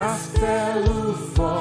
Castelo forte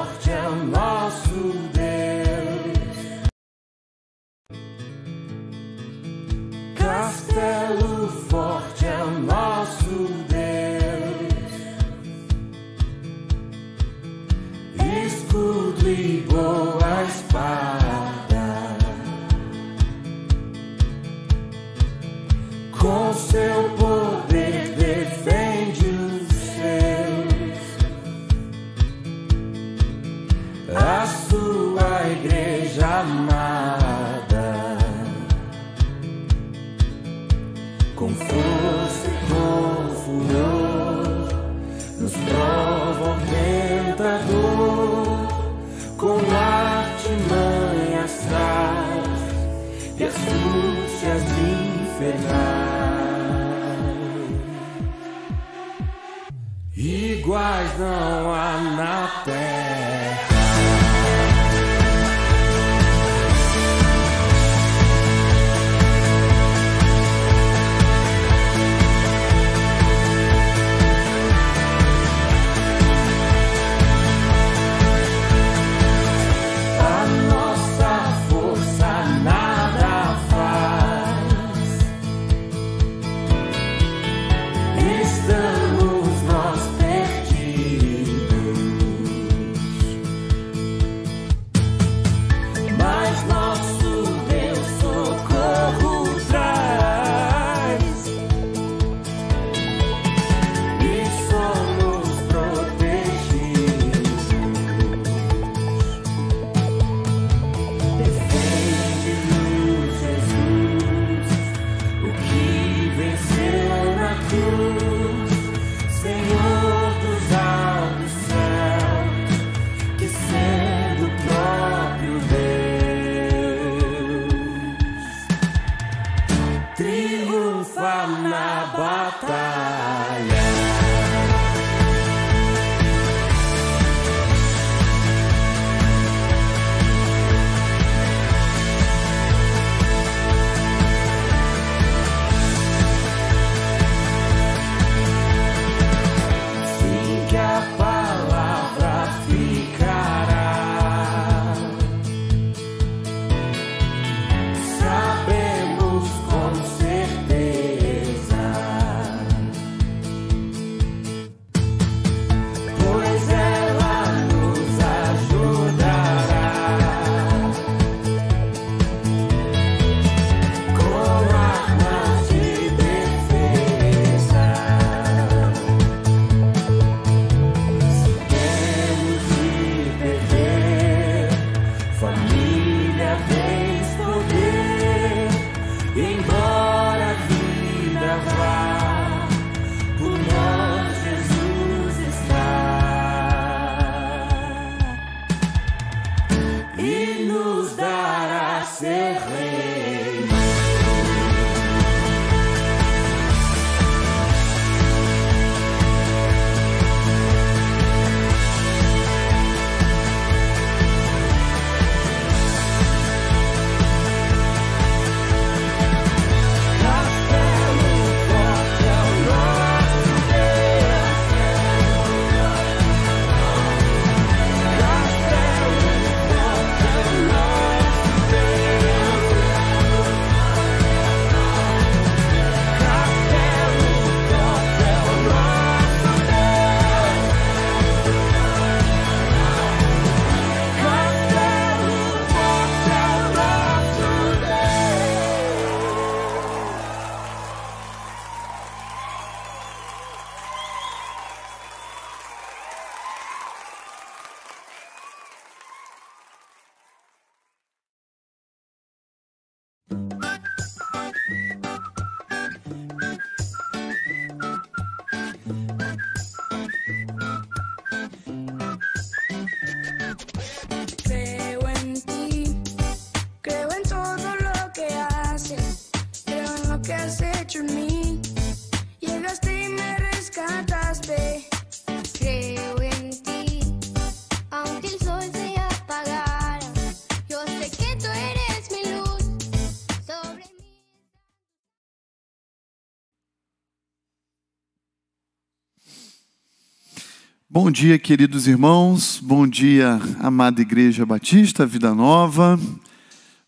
Bom dia, queridos irmãos. Bom dia, amada Igreja Batista Vida Nova.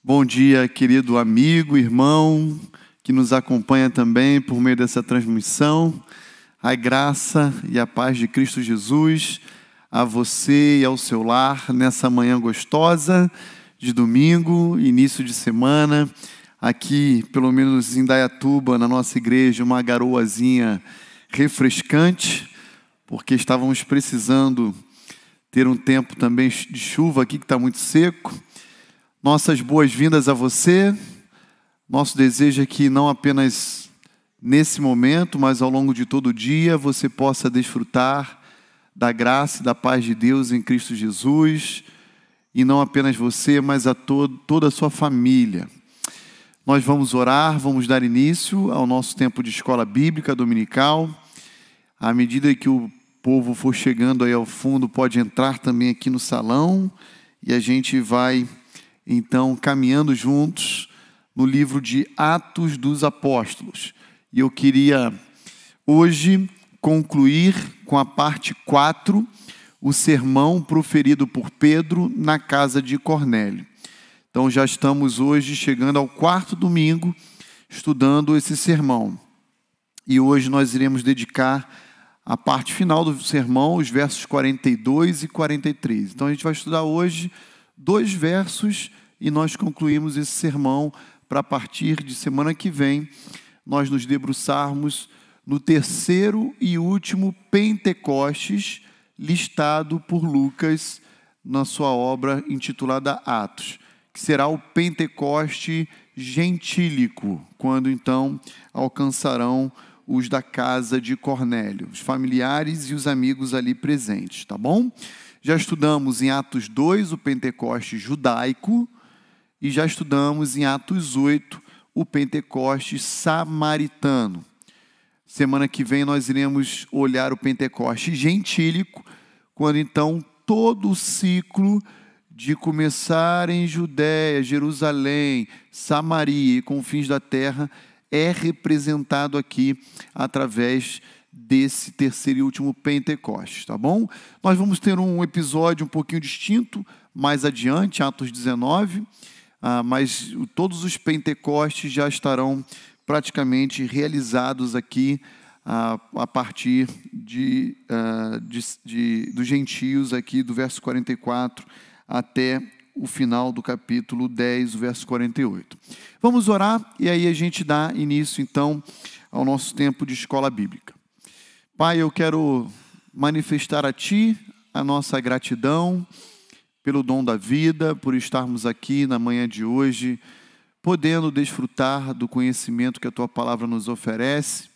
Bom dia, querido amigo, irmão, que nos acompanha também por meio dessa transmissão. A graça e a paz de Cristo Jesus a você e ao seu lar nessa manhã gostosa de domingo, início de semana. Aqui, pelo menos em Dayatuba, na nossa igreja, uma garoazinha refrescante porque estávamos precisando ter um tempo também de chuva aqui que está muito seco. Nossas boas-vindas a você. Nosso desejo é que não apenas nesse momento, mas ao longo de todo o dia você possa desfrutar da graça e da paz de Deus em Cristo Jesus, e não apenas você, mas a todo, toda a sua família. Nós vamos orar, vamos dar início ao nosso tempo de escola bíblica dominical. À medida que o povo for chegando aí ao fundo, pode entrar também aqui no salão e a gente vai então caminhando juntos no livro de Atos dos Apóstolos. E eu queria hoje concluir com a parte 4, o sermão proferido por Pedro na casa de Cornélio. Então já estamos hoje chegando ao quarto domingo estudando esse sermão. E hoje nós iremos dedicar a parte final do sermão, os versos 42 e 43. Então a gente vai estudar hoje dois versos e nós concluímos esse sermão para a partir de semana que vem nós nos debruçarmos no terceiro e último Pentecostes listado por Lucas na sua obra intitulada Atos, que será o Pentecoste gentílico, quando então alcançarão os da casa de Cornélio, os familiares e os amigos ali presentes, tá bom? Já estudamos em Atos 2 o Pentecoste judaico e já estudamos em Atos 8 o Pentecoste samaritano. Semana que vem nós iremos olhar o Pentecoste gentílico, quando então todo o ciclo de começar em Judéia, Jerusalém, Samaria e confins da terra é representado aqui através desse terceiro e último Pentecostes, tá bom? Nós vamos ter um episódio um pouquinho distinto mais adiante, Atos 19, ah, mas todos os Pentecostes já estarão praticamente realizados aqui ah, a partir de, ah, de, de, dos gentios, aqui do verso 44 até o final do capítulo 10, verso 48. Vamos orar e aí a gente dá início então ao nosso tempo de escola bíblica. Pai, eu quero manifestar a Ti a nossa gratidão pelo dom da vida, por estarmos aqui na manhã de hoje, podendo desfrutar do conhecimento que a Tua palavra nos oferece.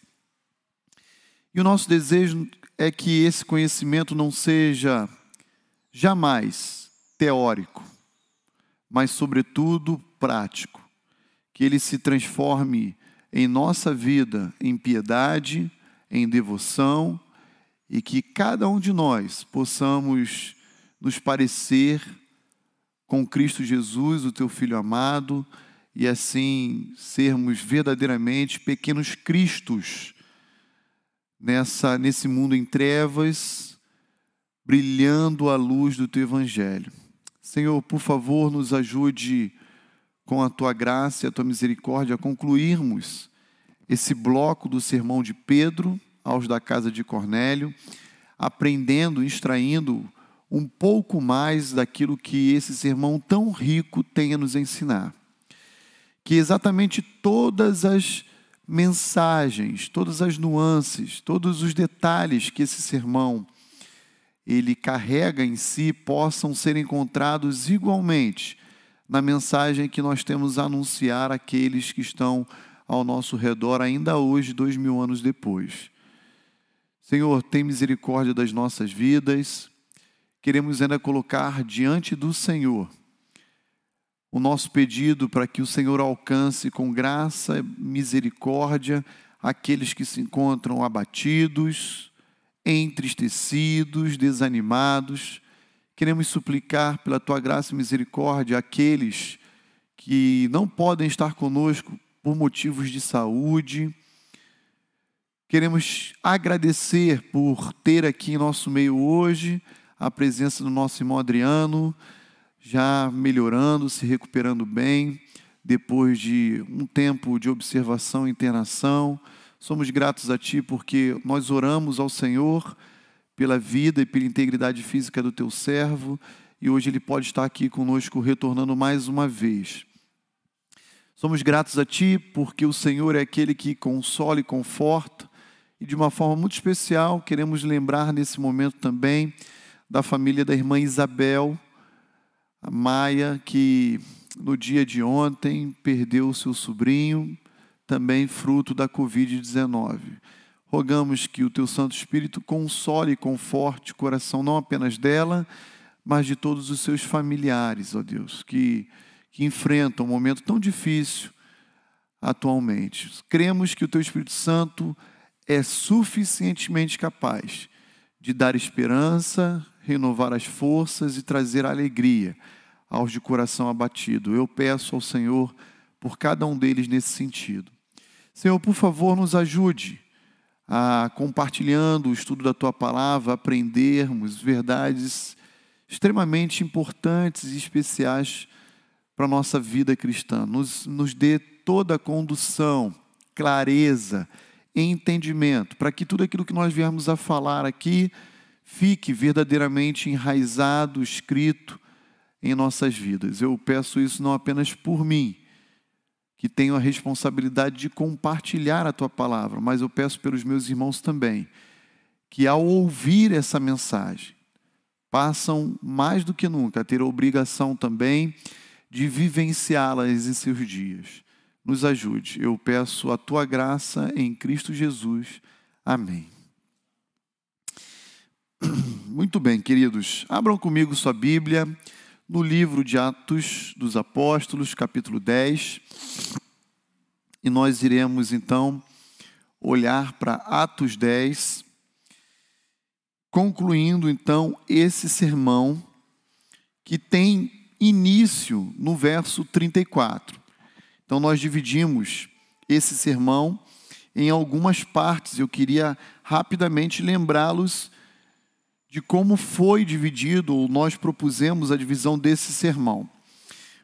E o nosso desejo é que esse conhecimento não seja jamais teórico, mas, sobretudo, prático. Que ele se transforme em nossa vida em piedade, em devoção, e que cada um de nós possamos nos parecer com Cristo Jesus, o teu Filho amado, e assim sermos verdadeiramente pequenos Cristos nessa, nesse mundo em trevas, brilhando a luz do teu Evangelho. Senhor, por favor, nos ajude com a tua graça e a tua misericórdia a concluirmos esse bloco do sermão de Pedro aos da casa de Cornélio, aprendendo, extraindo um pouco mais daquilo que esse sermão tão rico tem a nos ensinar. Que exatamente todas as mensagens, todas as nuances, todos os detalhes que esse sermão ele carrega em si possam ser encontrados igualmente na mensagem que nós temos a anunciar àqueles que estão ao nosso redor ainda hoje, dois mil anos depois. Senhor, tem misericórdia das nossas vidas. Queremos ainda colocar diante do Senhor o nosso pedido para que o Senhor alcance com graça e misericórdia aqueles que se encontram abatidos, entristecidos, desanimados. Queremos suplicar pela tua graça e misericórdia aqueles que não podem estar conosco por motivos de saúde. Queremos agradecer por ter aqui em nosso meio hoje a presença do nosso irmão Adriano, já melhorando, se recuperando bem, depois de um tempo de observação e internação. Somos gratos a Ti porque nós oramos ao Senhor pela vida e pela integridade física do Teu servo e hoje ele pode estar aqui conosco retornando mais uma vez. Somos gratos a Ti porque o Senhor é aquele que consola e conforta, e de uma forma muito especial, queremos lembrar nesse momento também da família da irmã Isabel, a Maia, que no dia de ontem perdeu seu sobrinho, também fruto da Covid-19. Rogamos que o Teu Santo Espírito console e conforte o coração não apenas dela, mas de todos os seus familiares, ó Deus, que, que enfrentam um momento tão difícil atualmente. Cremos que o Teu Espírito Santo é suficientemente capaz de dar esperança, renovar as forças e trazer alegria aos de coração abatido. Eu peço ao Senhor por cada um deles nesse sentido. Senhor, por favor, nos ajude a compartilhando o estudo da tua palavra, aprendermos verdades extremamente importantes e especiais para a nossa vida cristã. Nos, nos dê toda a condução, clareza, entendimento, para que tudo aquilo que nós viemos a falar aqui fique verdadeiramente enraizado, escrito em nossas vidas. Eu peço isso não apenas por mim, que tenho a responsabilidade de compartilhar a tua palavra, mas eu peço pelos meus irmãos também, que ao ouvir essa mensagem, passam mais do que nunca a ter a obrigação também de vivenciá-las em seus dias nos ajude. Eu peço a tua graça em Cristo Jesus. Amém. Muito bem, queridos. Abram comigo sua Bíblia no livro de Atos dos Apóstolos, capítulo 10. E nós iremos então olhar para Atos 10, concluindo então esse sermão que tem início no verso 34. Então, nós dividimos esse sermão em algumas partes. Eu queria rapidamente lembrá-los de como foi dividido, ou nós propusemos a divisão desse sermão.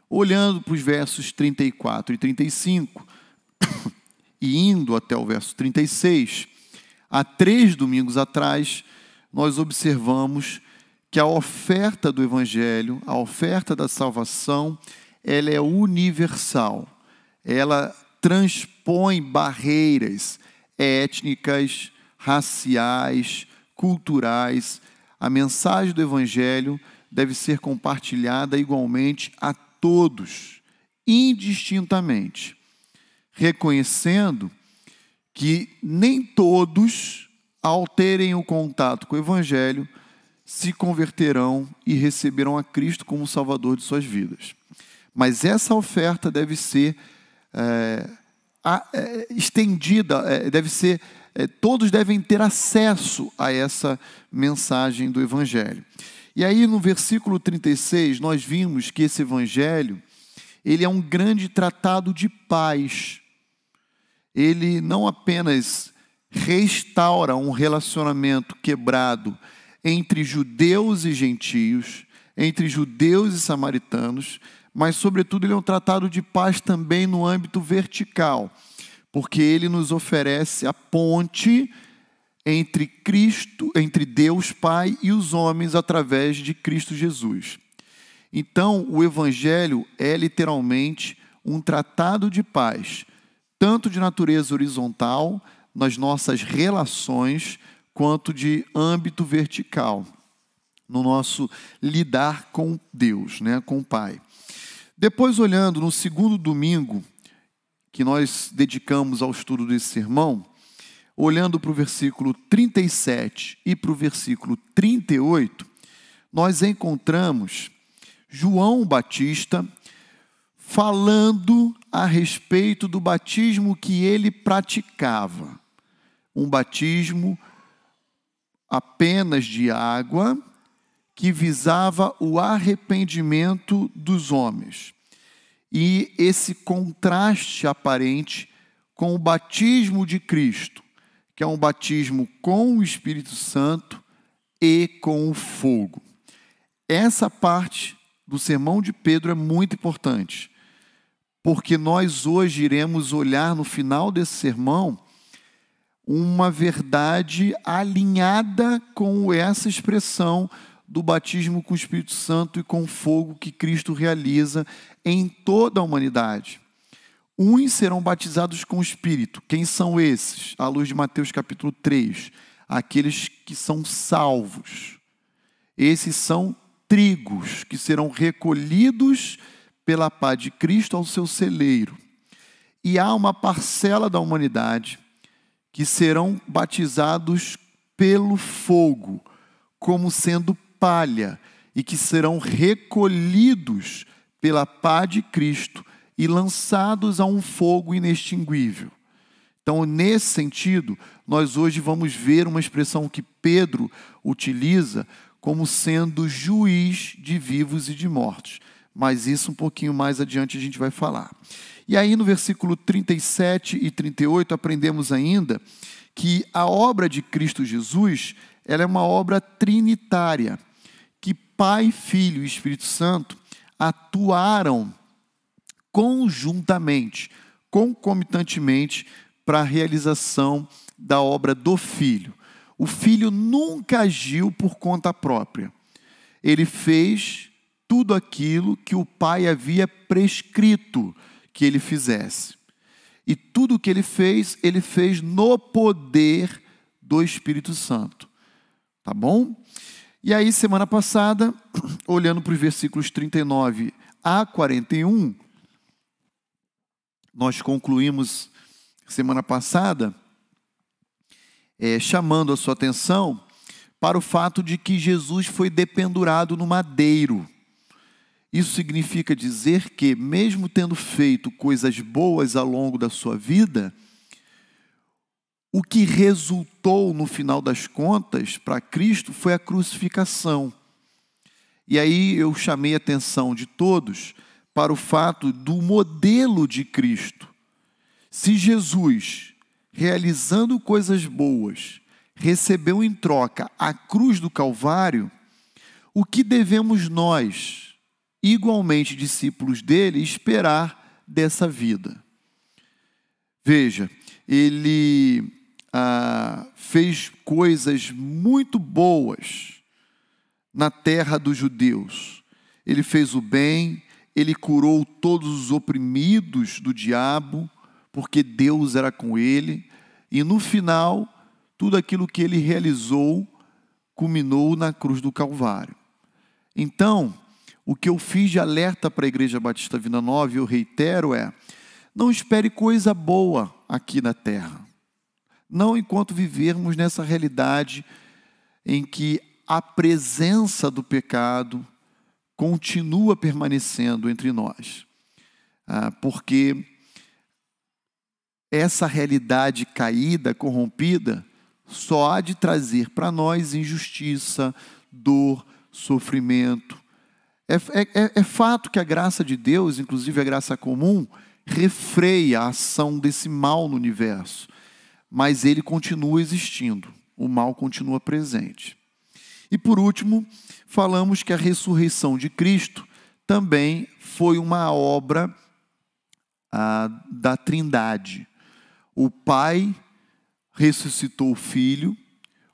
Olhando para os versos 34 e 35, e indo até o verso 36, há três domingos atrás, nós observamos que a oferta do Evangelho, a oferta da salvação, ela é universal ela transpõe barreiras étnicas, raciais, culturais. A mensagem do Evangelho deve ser compartilhada igualmente a todos, indistintamente, reconhecendo que nem todos, ao terem o contato com o Evangelho, se converterão e receberão a Cristo como Salvador de suas vidas. Mas essa oferta deve ser é, é, estendida, é, deve ser, é, todos devem ter acesso a essa mensagem do Evangelho. E aí no versículo 36 nós vimos que esse Evangelho ele é um grande tratado de paz. Ele não apenas restaura um relacionamento quebrado entre judeus e gentios, entre judeus e samaritanos, mas, sobretudo, ele é um tratado de paz também no âmbito vertical, porque ele nos oferece a ponte entre Cristo, entre Deus Pai e os homens através de Cristo Jesus. Então, o Evangelho é literalmente um tratado de paz, tanto de natureza horizontal, nas nossas relações, quanto de âmbito vertical, no nosso lidar com Deus, né, com o Pai. Depois, olhando no segundo domingo que nós dedicamos ao estudo desse sermão, olhando para o versículo 37 e para o versículo 38, nós encontramos João Batista falando a respeito do batismo que ele praticava. Um batismo apenas de água, que visava o arrependimento dos homens. E esse contraste aparente com o batismo de Cristo, que é um batismo com o Espírito Santo e com o fogo. Essa parte do sermão de Pedro é muito importante, porque nós hoje iremos olhar no final desse sermão uma verdade alinhada com essa expressão do batismo com o Espírito Santo e com fogo que Cristo realiza em toda a humanidade. Uns serão batizados com o Espírito. Quem são esses? À luz de Mateus capítulo 3. Aqueles que são salvos. Esses são trigos que serão recolhidos pela pá de Cristo ao seu celeiro. E há uma parcela da humanidade que serão batizados pelo fogo, como sendo palha, e que serão recolhidos pela pá de Cristo e lançados a um fogo inextinguível. Então, nesse sentido, nós hoje vamos ver uma expressão que Pedro utiliza como sendo juiz de vivos e de mortos. Mas isso um pouquinho mais adiante a gente vai falar. E aí no versículo 37 e 38 aprendemos ainda que a obra de Cristo Jesus, ela é uma obra trinitária, que Pai, Filho e Espírito Santo atuaram conjuntamente, concomitantemente para a realização da obra do Filho. O Filho nunca agiu por conta própria. Ele fez tudo aquilo que o Pai havia prescrito que ele fizesse. E tudo o que ele fez, ele fez no poder do Espírito Santo. Tá bom? E aí, semana passada, olhando para os versículos 39 a 41, nós concluímos semana passada é, chamando a sua atenção para o fato de que Jesus foi dependurado no madeiro. Isso significa dizer que, mesmo tendo feito coisas boas ao longo da sua vida, o que resultou no final das contas para Cristo foi a crucificação. E aí eu chamei a atenção de todos para o fato do modelo de Cristo. Se Jesus, realizando coisas boas, recebeu em troca a cruz do Calvário, o que devemos nós, igualmente discípulos dele, esperar dessa vida. Veja, ele ah, fez coisas muito boas na terra dos judeus. Ele fez o bem, ele curou todos os oprimidos do diabo, porque Deus era com ele, e no final, tudo aquilo que ele realizou culminou na cruz do Calvário. Então, o que eu fiz de alerta para a Igreja Batista Vida Nova, e eu reitero, é: não espere coisa boa aqui na terra. Não enquanto vivermos nessa realidade em que a presença do pecado continua permanecendo entre nós. Ah, porque essa realidade caída, corrompida, só há de trazer para nós injustiça, dor, sofrimento, é, é, é, é fato que a graça de Deus, inclusive a graça comum, refreia a ação desse mal no universo, mas ele continua existindo, o mal continua presente. E por último, falamos que a ressurreição de Cristo também foi uma obra ah, da Trindade. O Pai ressuscitou o Filho,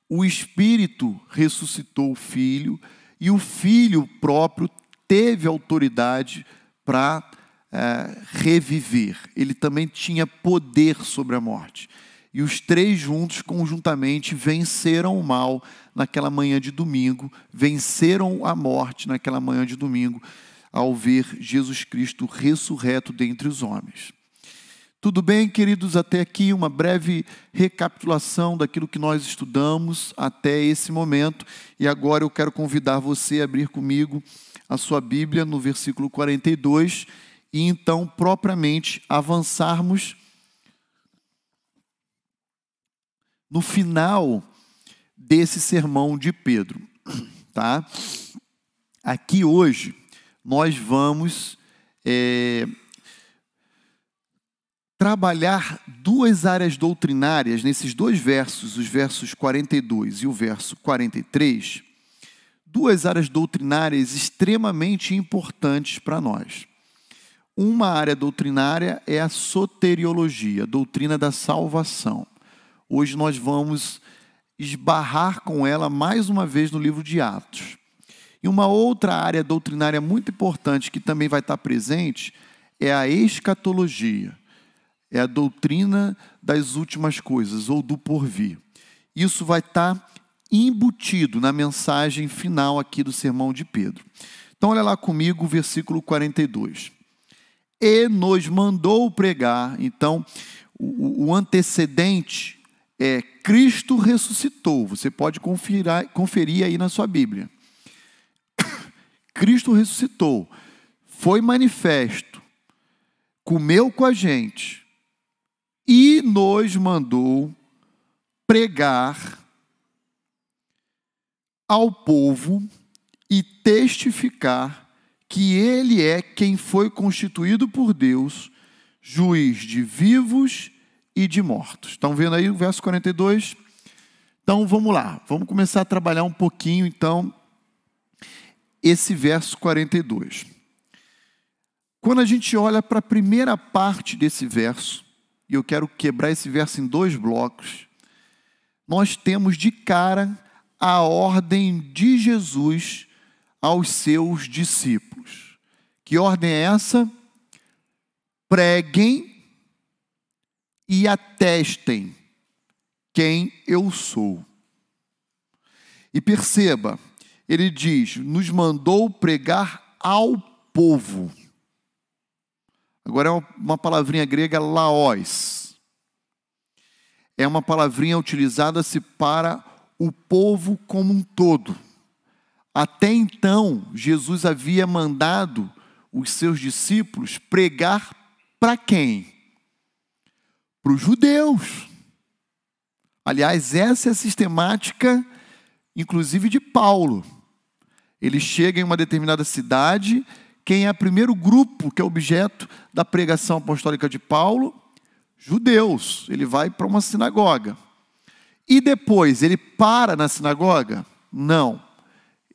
o Espírito ressuscitou o Filho, e o Filho próprio teve autoridade para é, reviver, ele também tinha poder sobre a morte. E os três juntos, conjuntamente, venceram o mal naquela manhã de domingo, venceram a morte naquela manhã de domingo, ao ver Jesus Cristo ressurreto dentre os homens. Tudo bem, queridos, até aqui uma breve recapitulação daquilo que nós estudamos até esse momento. E agora eu quero convidar você a abrir comigo a sua Bíblia no versículo 42 e então propriamente avançarmos no final desse sermão de Pedro, tá? Aqui hoje nós vamos é, trabalhar duas áreas doutrinárias nesses dois versos, os versos 42 e o verso 43, duas áreas doutrinárias extremamente importantes para nós. Uma área doutrinária é a soteriologia, a doutrina da salvação. Hoje nós vamos esbarrar com ela mais uma vez no livro de Atos. E uma outra área doutrinária muito importante que também vai estar presente é a escatologia. É a doutrina das últimas coisas ou do porvir. Isso vai estar embutido na mensagem final aqui do sermão de Pedro. Então olha lá comigo o versículo 42 e nos mandou pregar. Então, o, o antecedente é Cristo ressuscitou. Você pode conferir, conferir aí na sua Bíblia. Cristo ressuscitou, foi manifesto, comeu com a gente e nos mandou pregar ao povo e testificar que ele é quem foi constituído por Deus, juiz de vivos e de mortos. Estão vendo aí o verso 42? Então vamos lá, vamos começar a trabalhar um pouquinho então esse verso 42. Quando a gente olha para a primeira parte desse verso, e eu quero quebrar esse verso em dois blocos, nós temos de cara a ordem de Jesus aos seus discípulos. Que ordem é essa? Preguem e atestem quem eu sou. E perceba, ele diz: nos mandou pregar ao povo. Agora é uma palavrinha grega laós. É uma palavrinha utilizada-se para o povo como um todo. Até então, Jesus havia mandado os seus discípulos pregar para quem? Para os judeus. Aliás, essa é a sistemática, inclusive, de Paulo. Ele chega em uma determinada cidade, quem é o primeiro grupo que é objeto da pregação apostólica de Paulo? Judeus. Ele vai para uma sinagoga. E depois, ele para na sinagoga? Não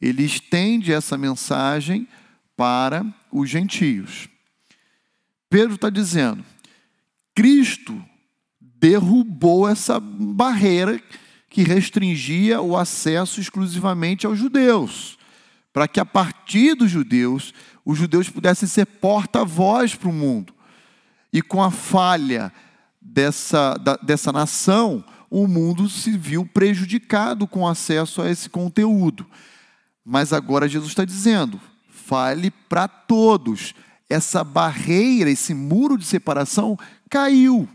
ele estende essa mensagem para os gentios. Pedro está dizendo: Cristo derrubou essa barreira que restringia o acesso exclusivamente aos judeus, para que a partir dos judeus, os judeus pudessem ser porta-voz para o mundo. E com a falha dessa, da, dessa nação, o mundo se viu prejudicado com acesso a esse conteúdo. Mas agora Jesus está dizendo: fale para todos. Essa barreira, esse muro de separação caiu.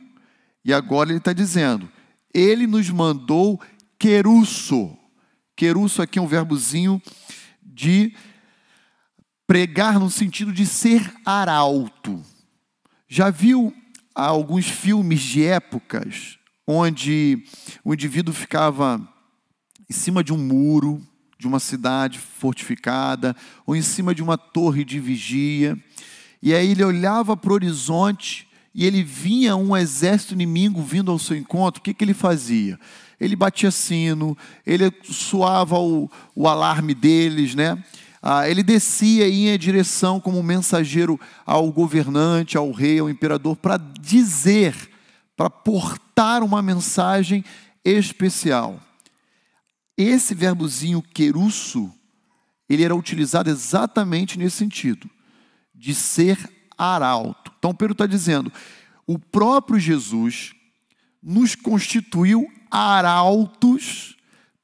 E agora ele está dizendo: ele nos mandou querusso. Querusso aqui é um verbozinho de pregar no sentido de ser arauto. Já viu alguns filmes de épocas onde o indivíduo ficava em cima de um muro, de uma cidade fortificada, ou em cima de uma torre de vigia. E aí ele olhava para o horizonte e ele vinha um exército inimigo vindo ao seu encontro. O que, que ele fazia? Ele batia sino, ele soava o, o alarme deles, né? Ah, ele descia ia em direção como mensageiro ao governante, ao rei, ao imperador, para dizer, para portar uma mensagem especial. Esse verbozinho querusso, ele era utilizado exatamente nesse sentido, de ser arauto. Então Pedro está dizendo, o próprio Jesus nos constituiu arautos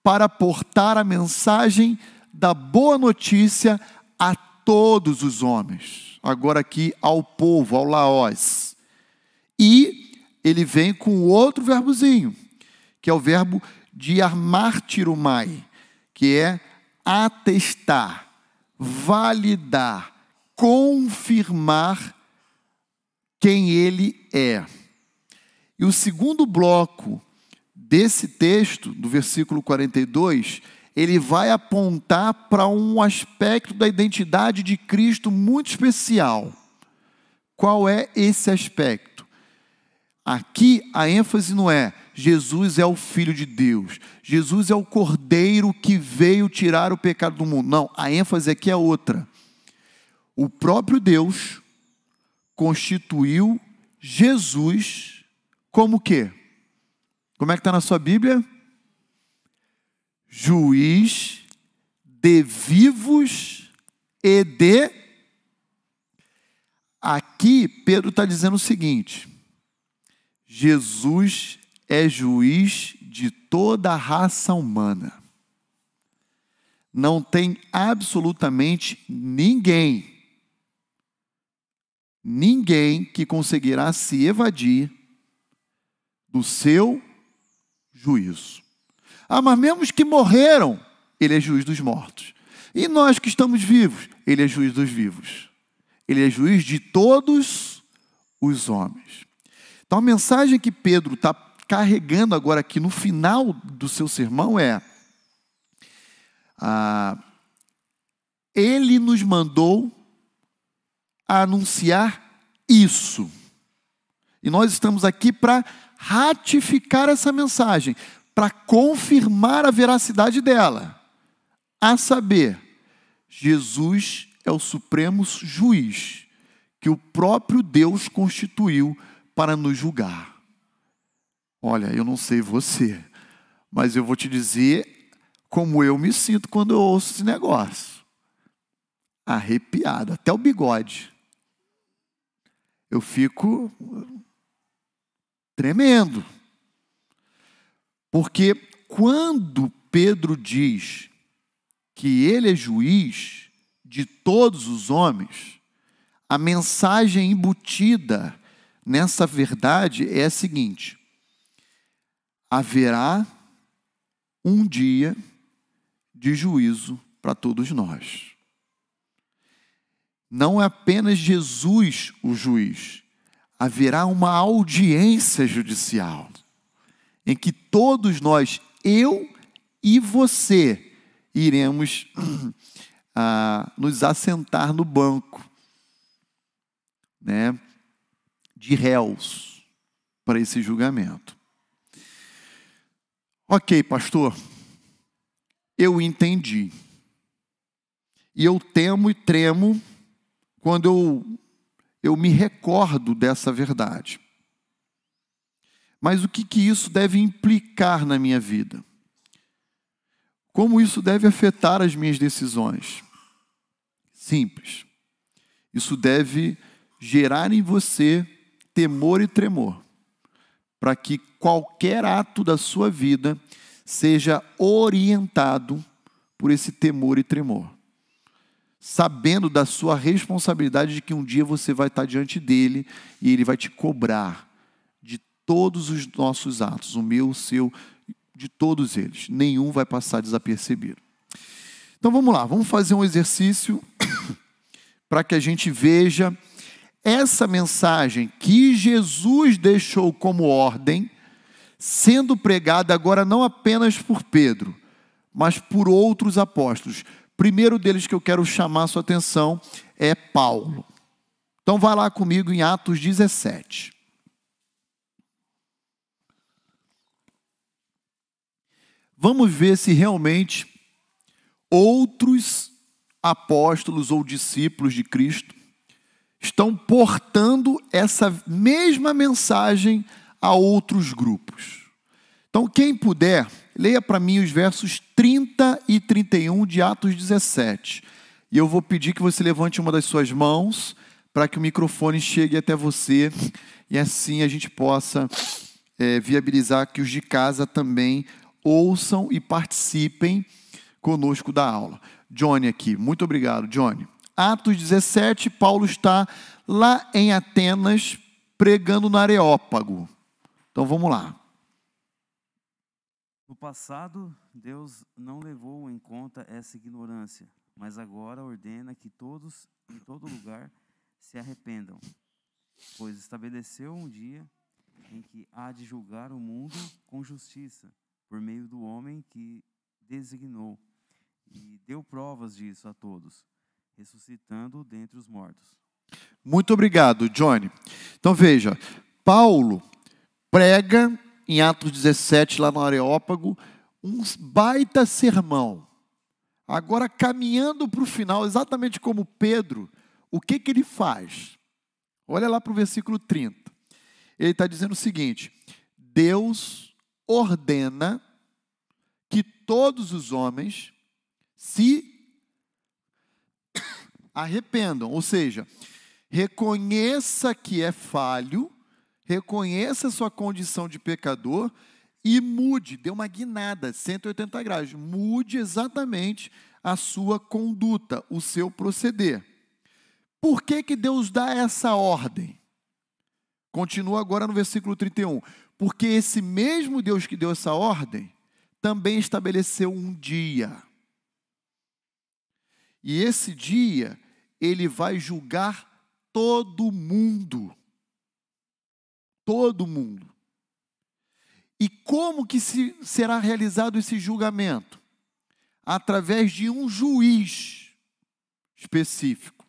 para portar a mensagem da boa notícia a todos os homens. Agora aqui ao povo, ao laós. E ele vem com outro verbozinho, que é o verbo diarmartirumai, que é atestar, validar, confirmar quem ele é. E o segundo bloco desse texto, do versículo 42, ele vai apontar para um aspecto da identidade de Cristo muito especial. Qual é esse aspecto? Aqui a ênfase não é Jesus é o Filho de Deus, Jesus é o Cordeiro que veio tirar o pecado do mundo. Não, a ênfase aqui é outra. O próprio Deus constituiu Jesus como o quê? Como é que está na sua Bíblia? Juiz de vivos e de. Aqui Pedro está dizendo o seguinte: Jesus é juiz de toda a raça humana. Não tem absolutamente ninguém, ninguém que conseguirá se evadir do seu juízo. Ah, mas mesmo os que morreram, ele é juiz dos mortos. E nós que estamos vivos, ele é juiz dos vivos. Ele é juiz de todos os homens. Então a mensagem que Pedro está carregando agora aqui no final do seu sermão é: ah, ele nos mandou anunciar isso. E nós estamos aqui para ratificar essa mensagem, para confirmar a veracidade dela. A saber, Jesus é o supremo juiz que o próprio Deus constituiu para nos julgar. Olha, eu não sei você, mas eu vou te dizer como eu me sinto quando eu ouço esse negócio. Arrepiado, até o bigode. Eu fico tremendo. Porque quando Pedro diz que ele é juiz de todos os homens, a mensagem embutida nessa verdade é a seguinte: haverá um dia de juízo para todos nós. Não é apenas Jesus o juiz, haverá uma audiência judicial em que todos nós, eu e você, iremos ah, nos assentar no banco, né? de réus para esse julgamento. Ok, pastor, eu entendi. E eu temo e tremo quando eu, eu me recordo dessa verdade. Mas o que, que isso deve implicar na minha vida? Como isso deve afetar as minhas decisões? Simples. Isso deve gerar em você temor e tremor, para que qualquer ato da sua vida seja orientado por esse temor e tremor. Sabendo da sua responsabilidade de que um dia você vai estar diante dele e ele vai te cobrar de todos os nossos atos, o meu, o seu, de todos eles. Nenhum vai passar desapercebido. Então vamos lá, vamos fazer um exercício para que a gente veja essa mensagem que Jesus deixou como ordem, sendo pregada agora não apenas por Pedro, mas por outros apóstolos. Primeiro deles que eu quero chamar a sua atenção é Paulo. Então vá lá comigo em Atos 17. Vamos ver se realmente outros apóstolos ou discípulos de Cristo estão portando essa mesma mensagem a outros grupos. Então, quem puder, leia para mim os versos 30 e 31 de Atos 17. E eu vou pedir que você levante uma das suas mãos para que o microfone chegue até você e assim a gente possa é, viabilizar que os de casa também ouçam e participem conosco da aula. Johnny aqui, muito obrigado, Johnny. Atos 17, Paulo está lá em Atenas pregando no Areópago. Então vamos lá. No passado, Deus não levou em conta essa ignorância, mas agora ordena que todos, em todo lugar, se arrependam, pois estabeleceu um dia em que há de julgar o mundo com justiça, por meio do homem que designou, e deu provas disso a todos ressuscitando dentre os mortos. Muito obrigado, Johnny. Então veja, Paulo prega em Atos 17, lá no Areópago, um baita sermão. Agora, caminhando para o final, exatamente como Pedro, o que, que ele faz? Olha lá para o versículo 30. Ele está dizendo o seguinte: Deus ordena que todos os homens se arrependam, ou seja, reconheça que é falho, reconheça sua condição de pecador e mude, dê uma guinada, 180 graus, mude exatamente a sua conduta, o seu proceder. Por que, que Deus dá essa ordem? Continua agora no versículo 31. Porque esse mesmo Deus que deu essa ordem também estabeleceu um dia. E esse dia ele vai julgar todo mundo. Todo mundo. E como que se, será realizado esse julgamento? Através de um juiz específico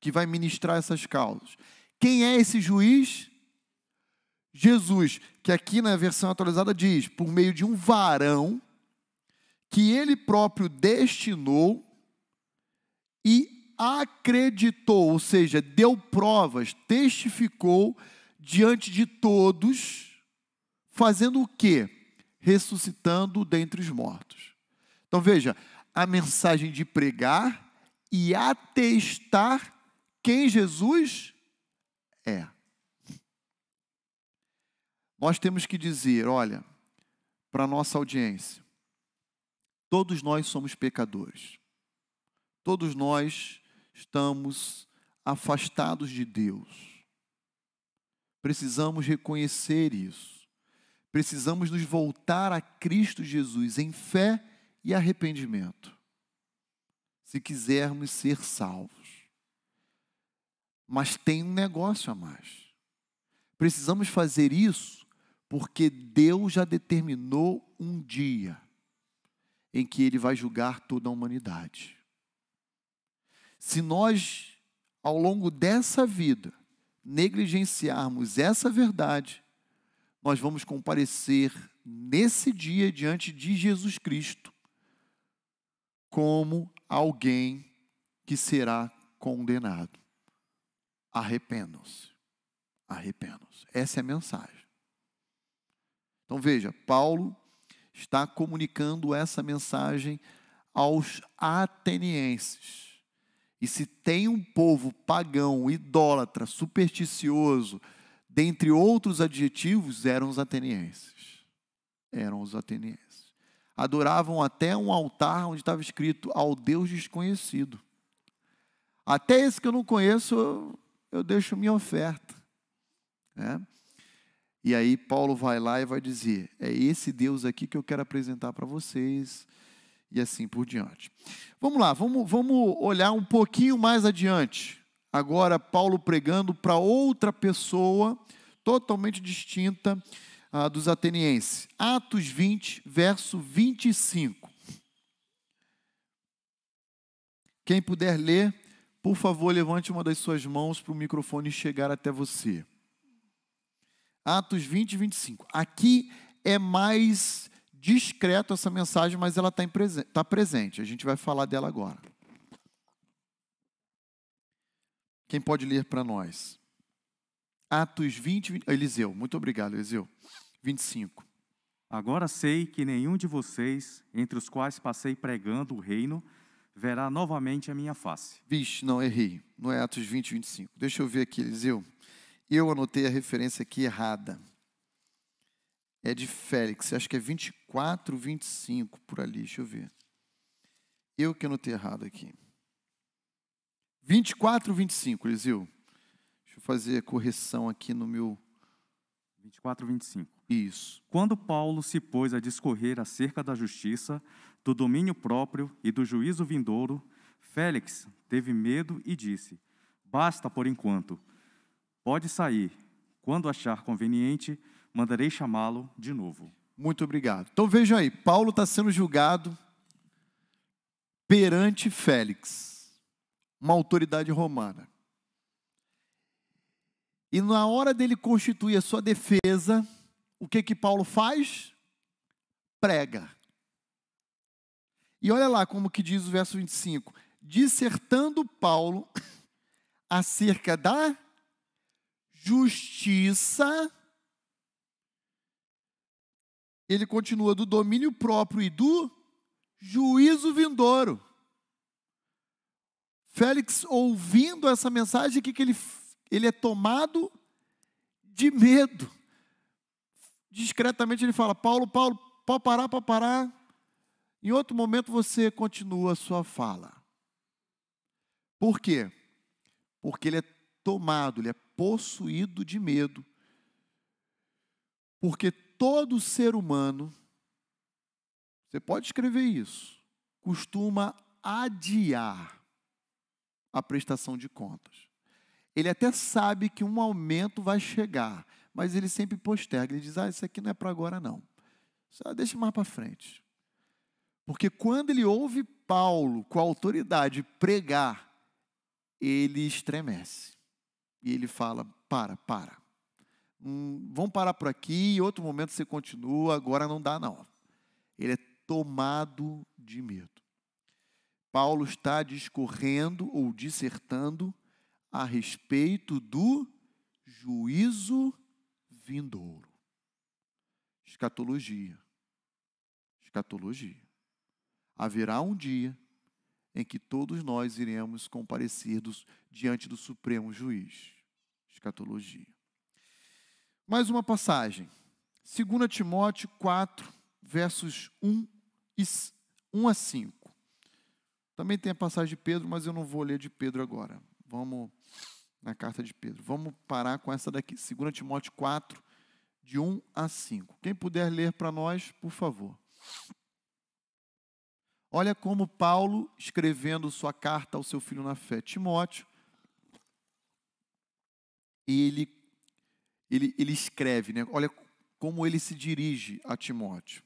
que vai ministrar essas causas. Quem é esse juiz? Jesus, que aqui na versão atualizada diz, por meio de um varão que ele próprio destinou e acreditou, ou seja, deu provas, testificou diante de todos fazendo o quê? Ressuscitando dentre os mortos. Então veja, a mensagem de pregar e atestar quem Jesus é. Nós temos que dizer, olha, para nossa audiência, todos nós somos pecadores. Todos nós estamos afastados de Deus. Precisamos reconhecer isso precisamos nos voltar a Cristo Jesus em fé e arrependimento, se quisermos ser salvos. Mas tem um negócio a mais. Precisamos fazer isso porque Deus já determinou um dia em que Ele vai julgar toda a humanidade. Se nós, ao longo dessa vida, negligenciarmos essa verdade, nós vamos comparecer nesse dia diante de Jesus Cristo como alguém que será condenado. Arrependam-se. Arrependam-se. Essa é a mensagem. Então veja, Paulo está comunicando essa mensagem aos atenienses. E se tem um povo pagão, idólatra, supersticioso, dentre outros adjetivos, eram os atenienses. Eram os atenienses. Adoravam até um altar onde estava escrito ao Deus desconhecido. Até esse que eu não conheço, eu, deixo minha oferta. É? E aí Paulo vai lá e vai dizer: é esse Deus aqui que eu quero apresentar para vocês, e assim por diante. Vamos lá, vamos, vamos olhar um pouquinho mais adiante agora Paulo pregando para outra pessoa totalmente distinta uh, dos atenienses. Atos 20, verso 25. Quem puder ler, por favor, levante uma das suas mãos para o microfone chegar até você. Atos 20, 25. Aqui é mais discreto essa mensagem, mas ela está tá presente. A gente vai falar dela agora. Quem pode ler para nós? Atos 20, 20, Eliseu, muito obrigado, Eliseu. 25. Agora sei que nenhum de vocês, entre os quais passei pregando o reino, verá novamente a minha face. Vixe, não, errei. Não é Atos 20, 25. Deixa eu ver aqui, Eliseu. Eu anotei a referência aqui errada. É de Félix, acho que é 24, 25, por ali, deixa eu ver. Eu que anotei errado aqui. 24, 25, Eliseu. Deixa eu fazer a correção aqui no meu. 24, 25. Isso. Quando Paulo se pôs a discorrer acerca da justiça, do domínio próprio e do juízo vindouro, Félix teve medo e disse: Basta por enquanto. Pode sair. Quando achar conveniente, mandarei chamá-lo de novo. Muito obrigado. Então veja aí, Paulo está sendo julgado perante Félix uma autoridade romana. E na hora dele constituir a sua defesa, o que que Paulo faz? Prega. E olha lá como que diz o verso 25: dissertando Paulo acerca da justiça, ele continua do domínio próprio e do juízo vindouro. Félix, ouvindo essa mensagem, que, que ele, ele é tomado de medo. Discretamente ele fala: Paulo, Paulo, pode parar, pode parar. Em outro momento você continua a sua fala. Por quê? Porque ele é tomado, ele é possuído de medo. Porque todo ser humano, você pode escrever isso, costuma adiar a prestação de contas. Ele até sabe que um aumento vai chegar, mas ele sempre posterga. Ele diz: Ah, isso aqui não é para agora, não. Só deixa mais para frente. Porque quando ele ouve Paulo, com a autoridade, pregar, ele estremece. E ele fala: Para, para. Hum, vamos parar por aqui, em outro momento você continua, agora não dá, não. Ele é tomado de medo. Paulo está discorrendo ou dissertando a respeito do juízo vindouro. Escatologia. Escatologia. Haverá um dia em que todos nós iremos comparecer diante do Supremo Juiz. Escatologia. Mais uma passagem. 2 Timóteo 4, versos 1, e, 1 a 5. Também tem a passagem de Pedro, mas eu não vou ler de Pedro agora. Vamos na carta de Pedro. Vamos parar com essa daqui, 2 Timóteo 4, de 1 a 5. Quem puder ler para nós, por favor. Olha como Paulo, escrevendo sua carta ao seu filho na fé, Timóteo, ele, ele, ele escreve, né? olha como ele se dirige a Timóteo.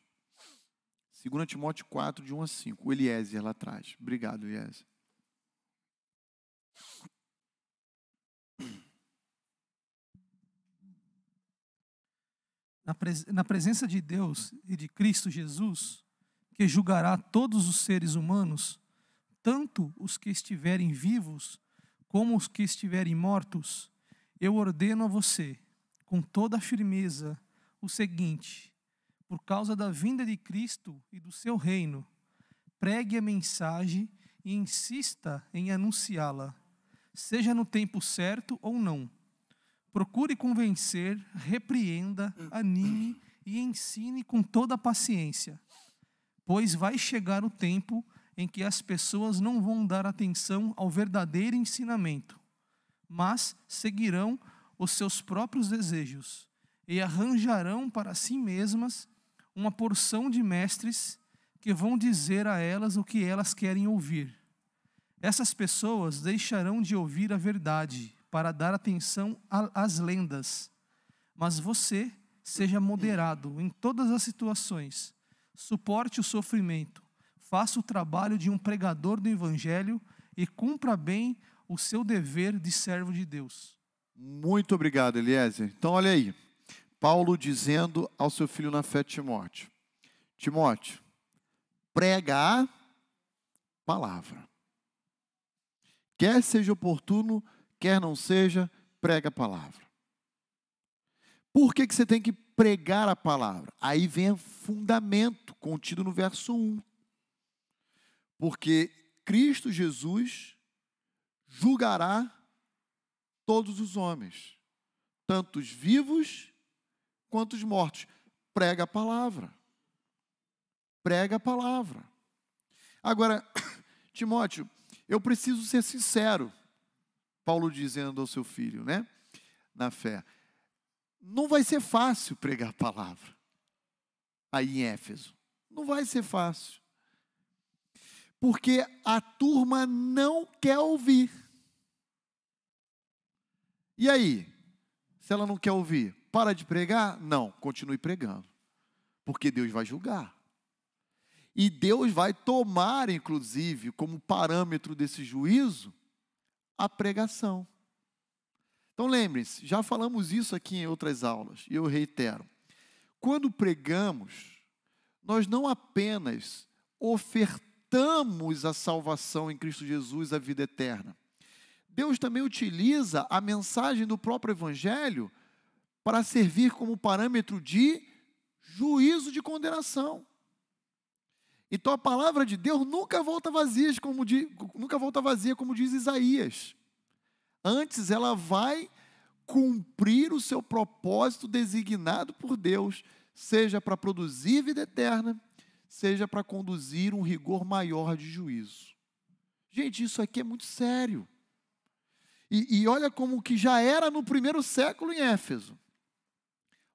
2 Timóteo 4, de 1 a 5. O Eliezer lá atrás. Obrigado, Eliezer. Na, pres na presença de Deus e de Cristo Jesus, que julgará todos os seres humanos, tanto os que estiverem vivos como os que estiverem mortos, eu ordeno a você, com toda a firmeza, o seguinte: por causa da vinda de Cristo e do seu reino. Pregue a mensagem e insista em anunciá-la, seja no tempo certo ou não. Procure convencer, repreenda, anime e ensine com toda a paciência, pois vai chegar o tempo em que as pessoas não vão dar atenção ao verdadeiro ensinamento, mas seguirão os seus próprios desejos e arranjarão para si mesmas uma porção de mestres que vão dizer a elas o que elas querem ouvir. Essas pessoas deixarão de ouvir a verdade para dar atenção às lendas. Mas você seja moderado em todas as situações, suporte o sofrimento, faça o trabalho de um pregador do Evangelho e cumpra bem o seu dever de servo de Deus. Muito obrigado, Eliezer. Então, olha aí. Paulo dizendo ao seu filho na fé, Timóteo: Timóteo, prega a palavra. Quer seja oportuno, quer não seja, prega a palavra. Por que, que você tem que pregar a palavra? Aí vem o fundamento contido no verso 1. Porque Cristo Jesus julgará todos os homens, tanto os vivos quanto os mortos. Prega a palavra. Prega a palavra. Agora, Timóteo, eu preciso ser sincero, Paulo dizendo ao seu filho, né? Na fé. Não vai ser fácil pregar a palavra aí em Éfeso. Não vai ser fácil. Porque a turma não quer ouvir. E aí? Se ela não quer ouvir, para de pregar? Não, continue pregando. Porque Deus vai julgar. E Deus vai tomar, inclusive, como parâmetro desse juízo, a pregação. Então lembrem-se, já falamos isso aqui em outras aulas, e eu reitero. Quando pregamos, nós não apenas ofertamos a salvação em Cristo Jesus, a vida eterna. Deus também utiliza a mensagem do próprio Evangelho para servir como parâmetro de juízo de condenação. Então a palavra de Deus nunca volta vazia, como diz, nunca volta vazia, como diz Isaías. Antes, ela vai cumprir o seu propósito designado por Deus, seja para produzir vida eterna, seja para conduzir um rigor maior de juízo. Gente, isso aqui é muito sério. E, e, olha como que já era no primeiro século em Éfeso.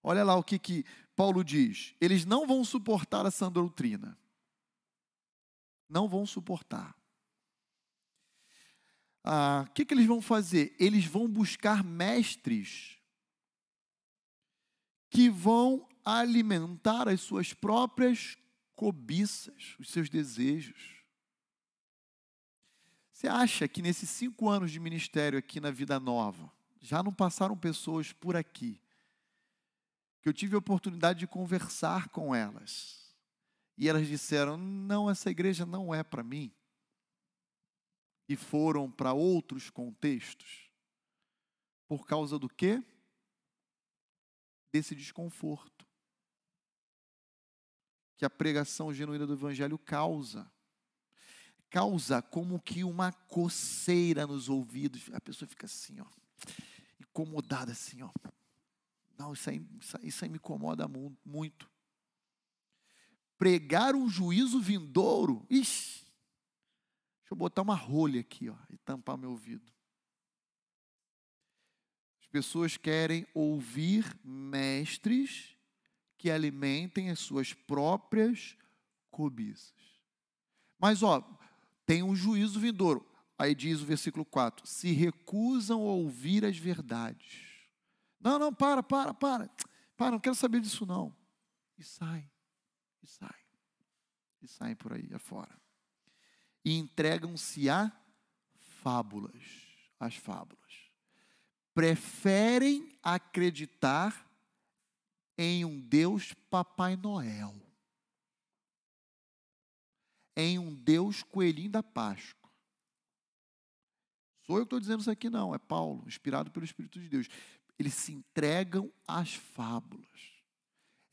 Olha lá o que, que Paulo diz. Eles não vão suportar essa doutrina. Não vão suportar ah, o que, que eles vão fazer? Eles vão buscar mestres que vão alimentar as suas próprias cobiças, os seus desejos. Você acha que nesses cinco anos de ministério aqui na Vida Nova, já não passaram pessoas por aqui, que eu tive a oportunidade de conversar com elas, e elas disseram: não, essa igreja não é para mim e foram para outros contextos. Por causa do quê? Desse desconforto que a pregação genuína do Evangelho causa. Causa como que uma coceira nos ouvidos. A pessoa fica assim, ó, incomodada assim, ó. Não, isso aí, isso aí me incomoda muito. Pregar um juízo vindouro, ixi, Deixa eu botar uma rolha aqui ó, e tampar meu ouvido. As pessoas querem ouvir mestres que alimentem as suas próprias cobiças. Mas, ó, tem um juízo vindouro. Aí diz o versículo 4: se recusam a ouvir as verdades. Não, não, para, para, para. Para, não quero saber disso não. E sai, e sai, e saem por aí afora e entregam-se a fábulas, as fábulas. Preferem acreditar em um Deus Papai Noel, em um Deus Coelhinho da Páscoa. Sou eu que estou dizendo isso aqui, não, é Paulo, inspirado pelo Espírito de Deus. Eles se entregam às fábulas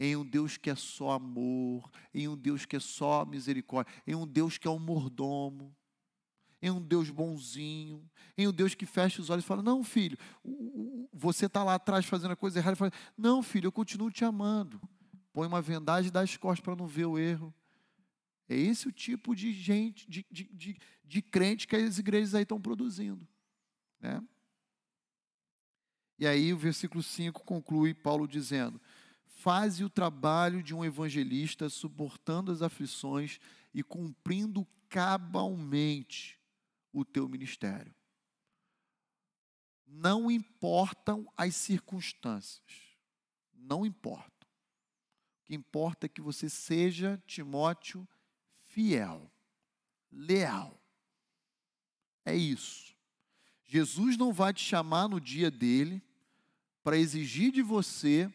em um Deus que é só amor, em um Deus que é só misericórdia, em um Deus que é um mordomo, em um Deus bonzinho, em um Deus que fecha os olhos e fala: Não, filho, você está lá atrás fazendo a coisa errada. Fala, não, filho, eu continuo te amando. Põe uma vendagem e dá as costas para não ver o erro. É esse o tipo de gente, de, de, de, de crente que as igrejas aí estão produzindo. Né? E aí o versículo 5 conclui Paulo dizendo: faze o trabalho de um evangelista, suportando as aflições e cumprindo cabalmente o teu ministério. Não importam as circunstâncias, não importam. O que importa é que você seja, Timóteo, fiel, leal. É isso. Jesus não vai te chamar no dia dele para exigir de você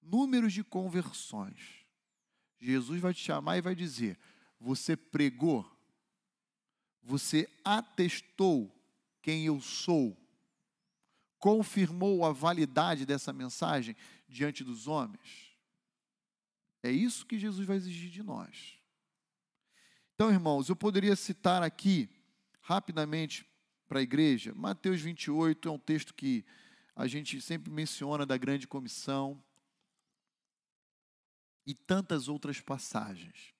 números de conversões. Jesus vai te chamar e vai dizer: Você pregou, você atestou quem eu sou, confirmou a validade dessa mensagem diante dos homens. É isso que Jesus vai exigir de nós. Então, irmãos, eu poderia citar aqui, rapidamente, para a igreja, Mateus 28 é um texto que a gente sempre menciona da grande comissão e tantas outras passagens.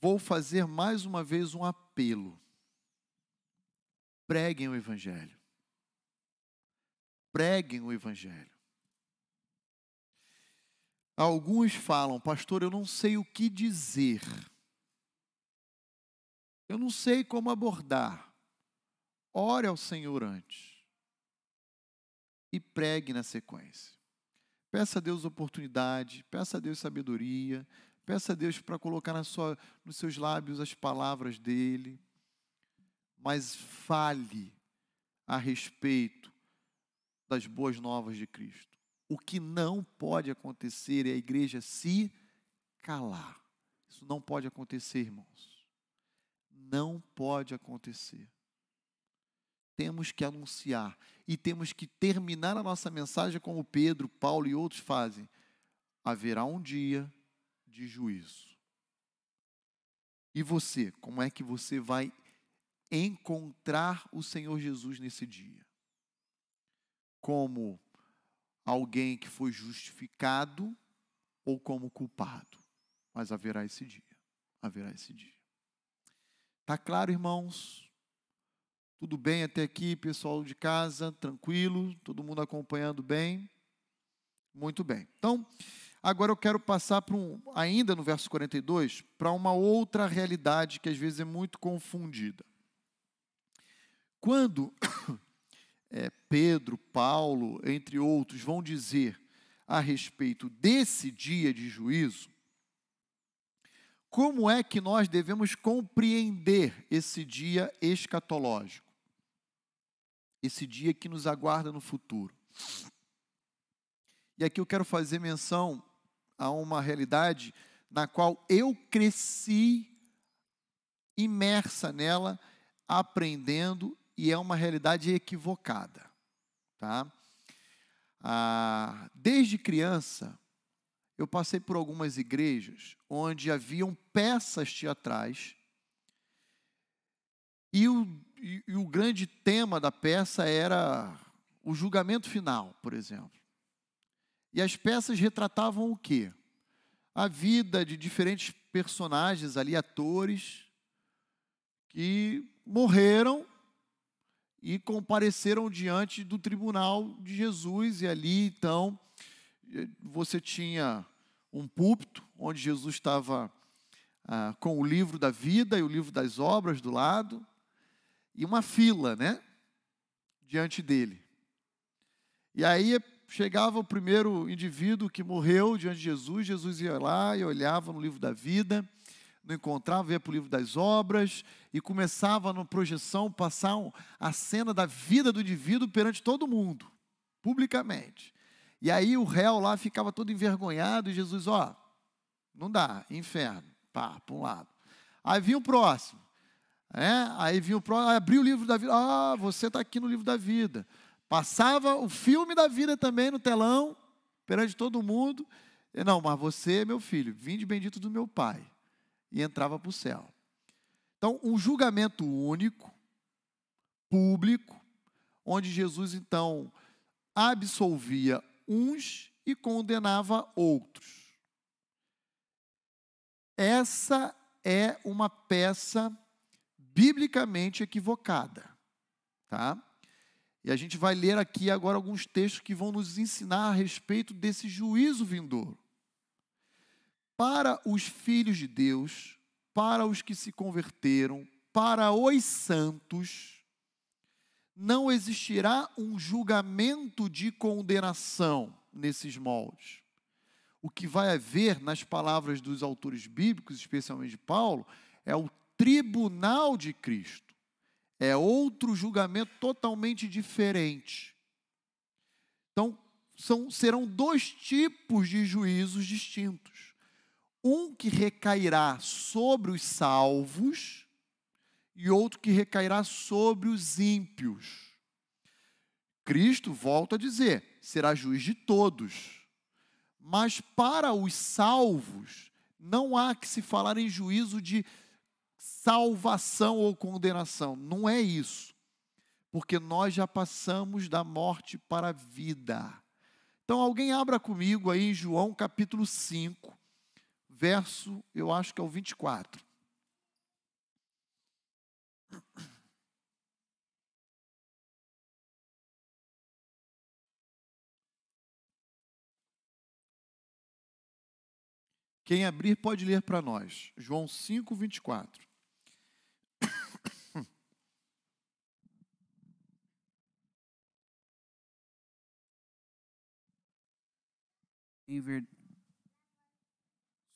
Vou fazer mais uma vez um apelo. Preguem o Evangelho. Preguem o Evangelho. Alguns falam, pastor, eu não sei o que dizer. Eu não sei como abordar. Ore ao Senhor antes. E pregue na sequência. Peça a Deus oportunidade, peça a Deus sabedoria, peça a Deus para colocar na sua, nos seus lábios as palavras dele. Mas fale a respeito das boas novas de Cristo. O que não pode acontecer é a igreja se calar. Isso não pode acontecer, irmãos. Não pode acontecer. Temos que anunciar e temos que terminar a nossa mensagem como Pedro, Paulo e outros fazem. Haverá um dia de juízo. E você, como é que você vai encontrar o Senhor Jesus nesse dia? Como alguém que foi justificado ou como culpado? Mas haverá esse dia. Haverá esse dia. Tá claro, irmãos? Tudo bem até aqui, pessoal de casa? Tranquilo? Todo mundo acompanhando bem? Muito bem. Então, agora eu quero passar para um, ainda no verso 42, para uma outra realidade que às vezes é muito confundida. Quando é, Pedro, Paulo, entre outros, vão dizer a respeito desse dia de juízo, como é que nós devemos compreender esse dia escatológico? Esse dia que nos aguarda no futuro. E aqui eu quero fazer menção a uma realidade na qual eu cresci imersa nela, aprendendo, e é uma realidade equivocada. Tá? Ah, desde criança, eu passei por algumas igrejas onde haviam peças teatrais e o, e, e o grande tema da peça era o julgamento final, por exemplo. E as peças retratavam o quê? A vida de diferentes personagens ali, atores, que morreram e compareceram diante do tribunal de Jesus, e ali então você tinha um púlpito onde Jesus estava ah, com o livro da vida e o livro das obras do lado, e uma fila, né? Diante dele. E aí chegava o primeiro indivíduo que morreu diante de Jesus, Jesus ia lá e olhava no livro da vida, não encontrava, ia para o livro das obras e começava na projeção passar a cena da vida do indivíduo perante todo mundo, publicamente. E aí o réu lá ficava todo envergonhado e Jesus, ó, não dá, inferno, pá, para um lado. Aí vinha o próximo, é? aí vinha o próximo, abriu o livro da vida, ah, você está aqui no livro da vida. Passava o filme da vida também no telão, perante todo mundo. Não, mas você, meu filho, vinde bendito do meu pai. E entrava para o céu. Então, um julgamento único, público, onde Jesus então absolvia uns e condenava outros. Essa é uma peça biblicamente equivocada, tá? E a gente vai ler aqui agora alguns textos que vão nos ensinar a respeito desse juízo vindouro. Para os filhos de Deus, para os que se converteram, para os santos, não existirá um julgamento de condenação nesses moldes. O que vai haver, nas palavras dos autores bíblicos, especialmente de Paulo, é o tribunal de Cristo. É outro julgamento totalmente diferente. Então, são, serão dois tipos de juízos distintos. Um que recairá sobre os salvos, e outro que recairá sobre os ímpios. Cristo, volta a dizer, será juiz de todos. Mas para os salvos, não há que se falar em juízo de salvação ou condenação. Não é isso. Porque nós já passamos da morte para a vida. Então, alguém abra comigo aí em João capítulo 5, verso, eu acho que é o 24. Quem abrir pode ler para nós. João 5, 24. Em ver...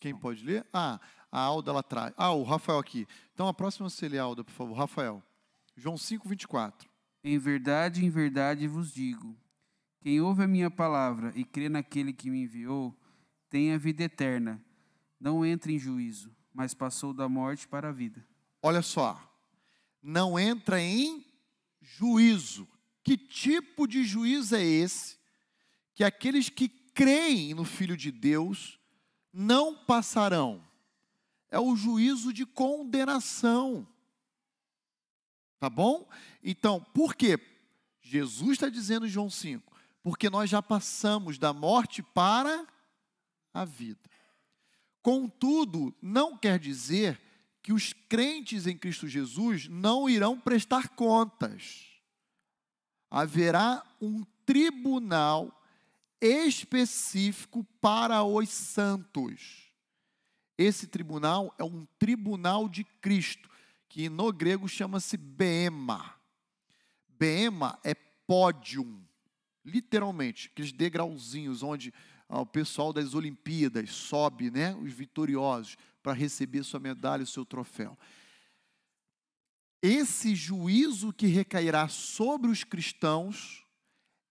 Quem pode ler? Ah, a Alda lá atrás. Ah, o Rafael aqui. Então a próxima você lê, Alda, por favor. Rafael. João 5, 24. Em verdade, em verdade vos digo: quem ouve a minha palavra e crê naquele que me enviou, tem a vida eterna. Não entra em juízo, mas passou da morte para a vida. Olha só, não entra em juízo. Que tipo de juízo é esse? Que aqueles que creem no Filho de Deus não passarão. É o juízo de condenação. Tá bom? Então, por quê? Jesus está dizendo em João 5: porque nós já passamos da morte para a vida. Contudo, não quer dizer que os crentes em Cristo Jesus não irão prestar contas. Haverá um tribunal específico para os santos. Esse tribunal é um tribunal de Cristo, que no grego chama-se Bema. Bema é pódium, literalmente, aqueles degrauzinhos onde ah, o pessoal das Olimpíadas sobe, né, os vitoriosos, para receber sua medalha, o seu troféu. Esse juízo que recairá sobre os cristãos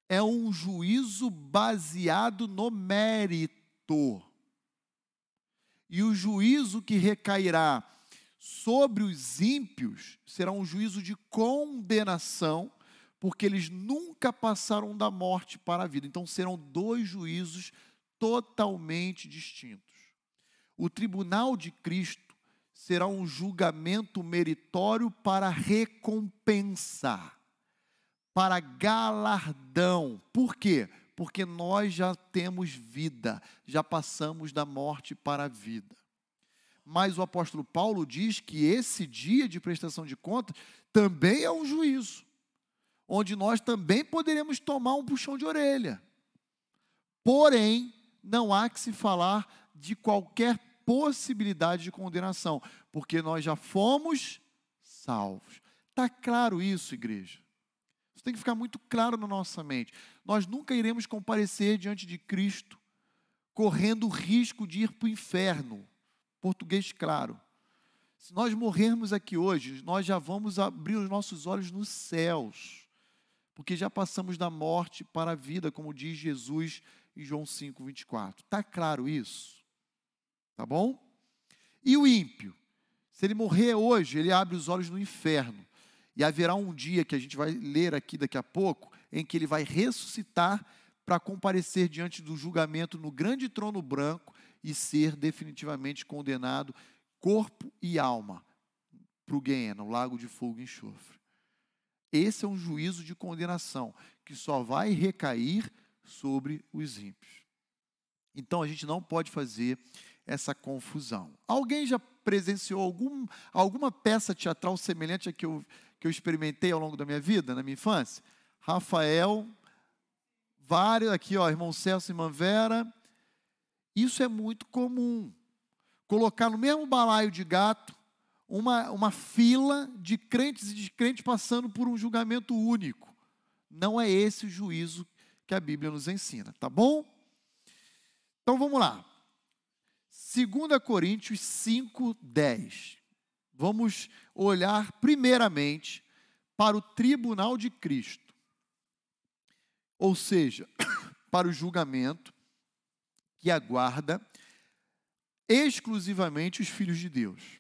é um juízo baseado no mérito. E o juízo que recairá sobre os ímpios será um juízo de condenação, porque eles nunca passaram da morte para a vida. Então serão dois juízos totalmente distintos. O tribunal de Cristo será um julgamento meritório para recompensa, para galardão. Por quê? Porque nós já temos vida, já passamos da morte para a vida. Mas o apóstolo Paulo diz que esse dia de prestação de contas também é um juízo, onde nós também poderemos tomar um puxão de orelha. Porém, não há que se falar de qualquer possibilidade de condenação, porque nós já fomos salvos. Está claro isso, igreja? Tem que ficar muito claro na nossa mente. Nós nunca iremos comparecer diante de Cristo correndo o risco de ir para o inferno. Português claro. Se nós morrermos aqui hoje, nós já vamos abrir os nossos olhos nos céus, porque já passamos da morte para a vida, como diz Jesus em João 5, 24. Está claro isso? Tá bom? E o ímpio? Se ele morrer hoje, ele abre os olhos no inferno. E haverá um dia que a gente vai ler aqui daqui a pouco, em que ele vai ressuscitar para comparecer diante do julgamento no grande trono branco e ser definitivamente condenado, corpo e alma, para o Guiena, o lago de fogo e enxofre. Esse é um juízo de condenação que só vai recair sobre os ímpios. Então a gente não pode fazer essa confusão. Alguém já presenciou algum, alguma peça teatral semelhante a que eu, que eu experimentei ao longo da minha vida, na minha infância? Rafael, vários aqui, ó, irmão Celso e irmã Vera. Isso é muito comum. Colocar no mesmo balaio de gato uma, uma fila de crentes e descrentes passando por um julgamento único. Não é esse o juízo que a Bíblia nos ensina, tá bom? Então vamos lá. 2 Coríntios 5, 10. Vamos olhar primeiramente para o tribunal de Cristo, ou seja, para o julgamento que aguarda exclusivamente os filhos de Deus.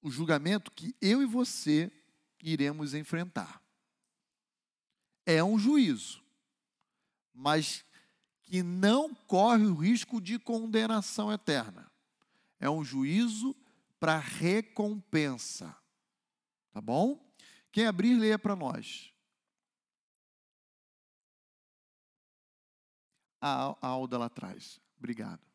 O julgamento que eu e você iremos enfrentar é um juízo, mas que não corre o risco de condenação eterna. É um juízo para recompensa. Tá bom? Quem abrir, leia para nós. A, a Alda lá atrás. Obrigado.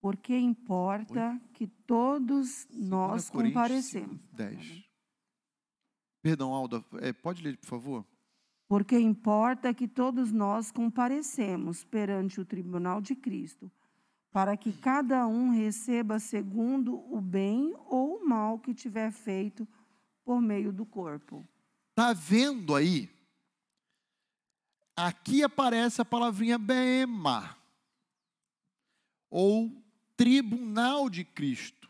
Porque importa que todos nós comparecemos. 10. Perdão, Alda, é, pode ler, por favor? Porque importa que todos nós comparecemos perante o tribunal de Cristo, para que cada um receba segundo o bem ou o mal que tiver feito por meio do corpo. Está vendo aí? Aqui aparece a palavrinha bema, ou tribunal de Cristo.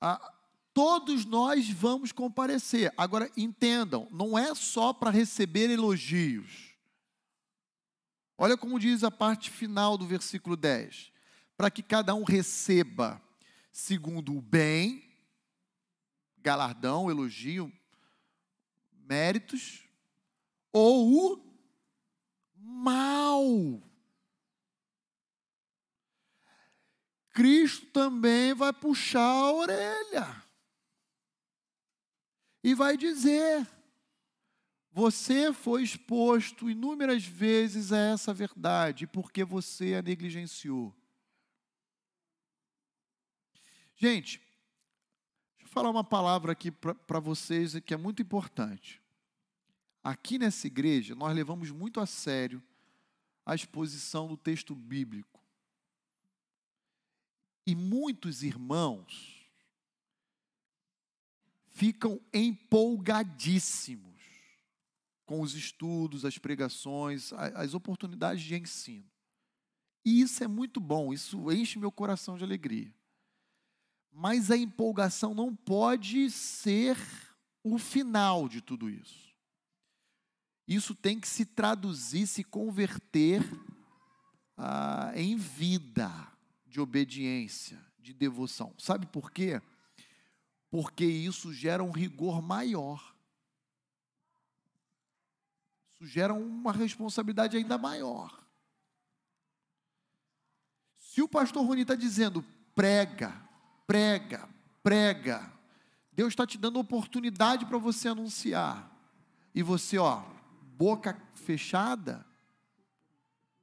Ah, todos nós vamos comparecer. Agora, entendam, não é só para receber elogios. Olha como diz a parte final do versículo 10: para que cada um receba segundo o bem, galardão, elogio, méritos, ou o mal. Cristo também vai puxar a orelha e vai dizer: você foi exposto inúmeras vezes a essa verdade porque você a negligenciou. Gente, deixa eu falar uma palavra aqui para vocês que é muito importante. Aqui nessa igreja, nós levamos muito a sério a exposição do texto bíblico. E muitos irmãos ficam empolgadíssimos com os estudos, as pregações, as oportunidades de ensino. E isso é muito bom, isso enche meu coração de alegria. Mas a empolgação não pode ser o final de tudo isso. Isso tem que se traduzir, se converter ah, em vida de obediência, de devoção. Sabe por quê? Porque isso gera um rigor maior. Isso gera uma responsabilidade ainda maior. Se o pastor Rony está dizendo prega, prega, prega, Deus está te dando oportunidade para você anunciar. E você, ó, boca fechada,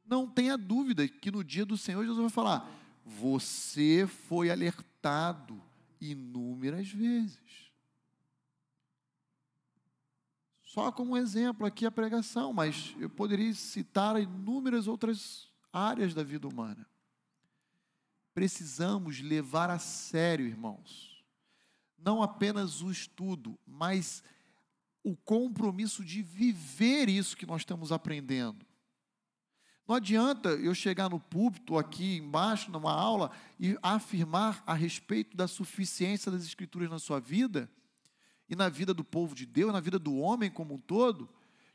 não tenha dúvida que no dia do Senhor Jesus vai falar: você foi alertado inúmeras vezes. Só como exemplo aqui a pregação, mas eu poderia citar inúmeras outras áreas da vida humana. Precisamos levar a sério, irmãos, não apenas o estudo, mas o compromisso de viver isso que nós estamos aprendendo. Não adianta eu chegar no púlpito aqui embaixo, numa aula, e afirmar a respeito da suficiência das Escrituras na sua vida, e na vida do povo de Deus, na vida do homem como um todo,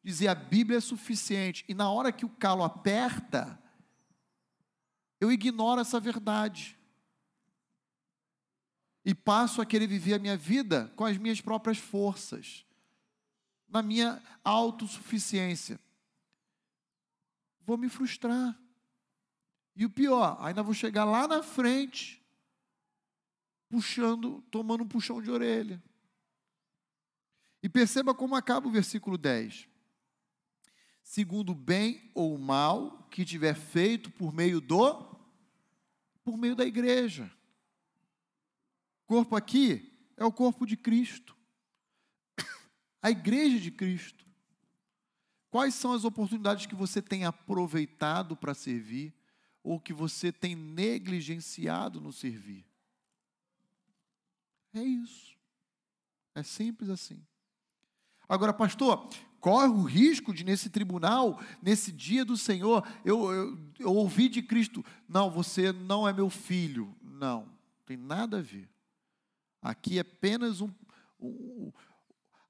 dizer a Bíblia é suficiente, e na hora que o calo aperta, eu ignoro essa verdade. E passo a querer viver a minha vida com as minhas próprias forças na minha autossuficiência. Vou me frustrar. E o pior, ainda vou chegar lá na frente, puxando, tomando um puxão de orelha. E perceba como acaba o versículo 10. Segundo bem ou mal que tiver feito por meio do por meio da igreja. O corpo aqui é o corpo de Cristo a igreja de Cristo. Quais são as oportunidades que você tem aproveitado para servir ou que você tem negligenciado no servir? É isso. É simples assim. Agora, pastor, corre o risco de, nesse tribunal, nesse dia do Senhor, eu, eu, eu ouvi de Cristo: não, você não é meu filho. Não, tem nada a ver. Aqui é apenas um, um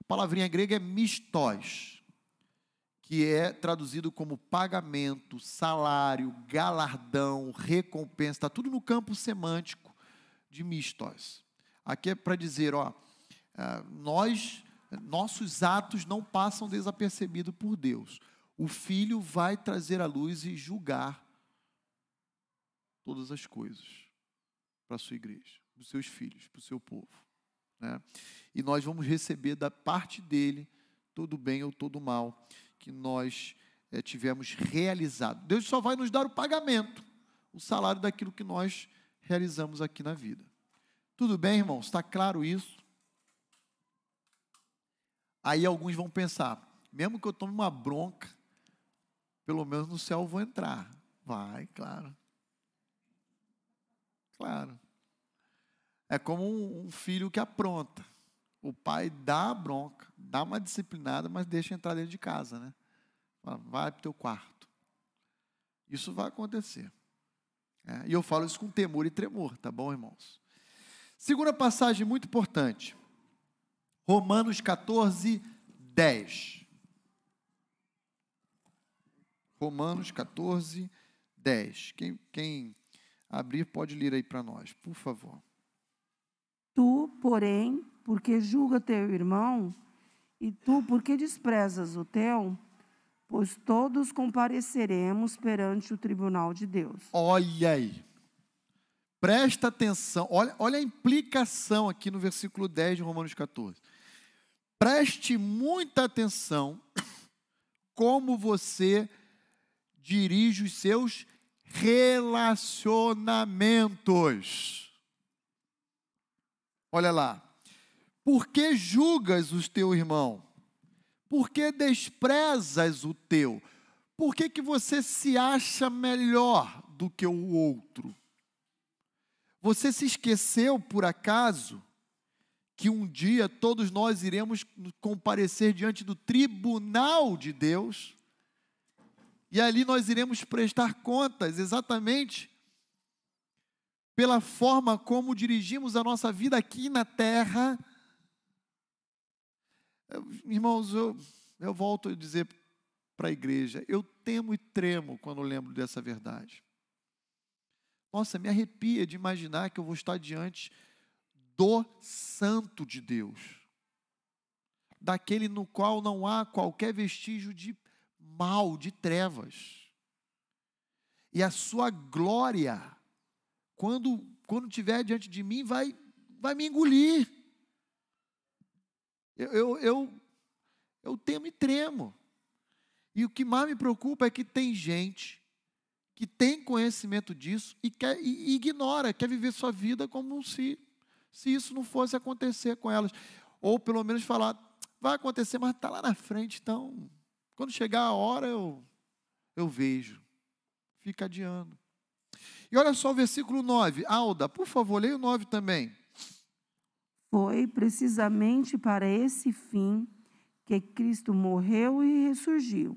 palavrinha grega é mistos, que é traduzido como pagamento, salário, galardão, recompensa, está tudo no campo semântico de mistos. Aqui é para dizer, ó, é, nós, nossos atos não passam desapercebidos por Deus. O Filho vai trazer à luz e julgar todas as coisas para a sua igreja, para os seus filhos, para o seu povo. Né? E nós vamos receber da parte dele todo bem ou todo mal que nós é, tivemos realizado. Deus só vai nos dar o pagamento, o salário daquilo que nós realizamos aqui na vida. Tudo bem, irmãos? Está claro isso? Aí alguns vão pensar, mesmo que eu tome uma bronca, pelo menos no céu eu vou entrar. Vai, claro. Claro. É como um, filho que apronta. O pai dá a bronca, dá uma disciplinada, mas deixa entrar dentro de casa, né? Vai para o teu quarto. Isso vai acontecer. É, e eu falo isso com temor e tremor, tá bom, irmãos? Segunda passagem muito importante. Romanos 14, 10. Romanos 14, 10. Quem, quem abrir pode ler aí para nós, por favor. Tu, porém, porque julga teu irmão, e tu, porque desprezas o teu, pois todos compareceremos perante o tribunal de Deus. Olha aí. Presta atenção. Olha, olha a implicação aqui no versículo 10 de Romanos 14. Preste muita atenção como você dirige os seus relacionamentos. Olha lá. Por que julgas o teu irmão? Por que desprezas o teu? Por que, que você se acha melhor do que o outro? Você se esqueceu, por acaso, que um dia todos nós iremos comparecer diante do tribunal de Deus? E ali nós iremos prestar contas exatamente pela forma como dirigimos a nossa vida aqui na terra. Irmãos, eu, eu volto a dizer para a igreja, eu temo e tremo quando lembro dessa verdade. Nossa, me arrepia de imaginar que eu vou estar diante do Santo de Deus, daquele no qual não há qualquer vestígio de mal, de trevas. E a sua glória, quando quando estiver diante de mim, vai, vai me engolir. Eu, eu, eu, eu temo e tremo. E o que mais me preocupa é que tem gente que tem conhecimento disso e, quer, e ignora, quer viver sua vida como se, se isso não fosse acontecer com elas. Ou pelo menos falar, vai acontecer, mas está lá na frente, então, quando chegar a hora eu, eu vejo. Fica adiando. E olha só o versículo 9. Alda, por favor, leia o 9 também. Foi precisamente para esse fim que Cristo morreu e ressurgiu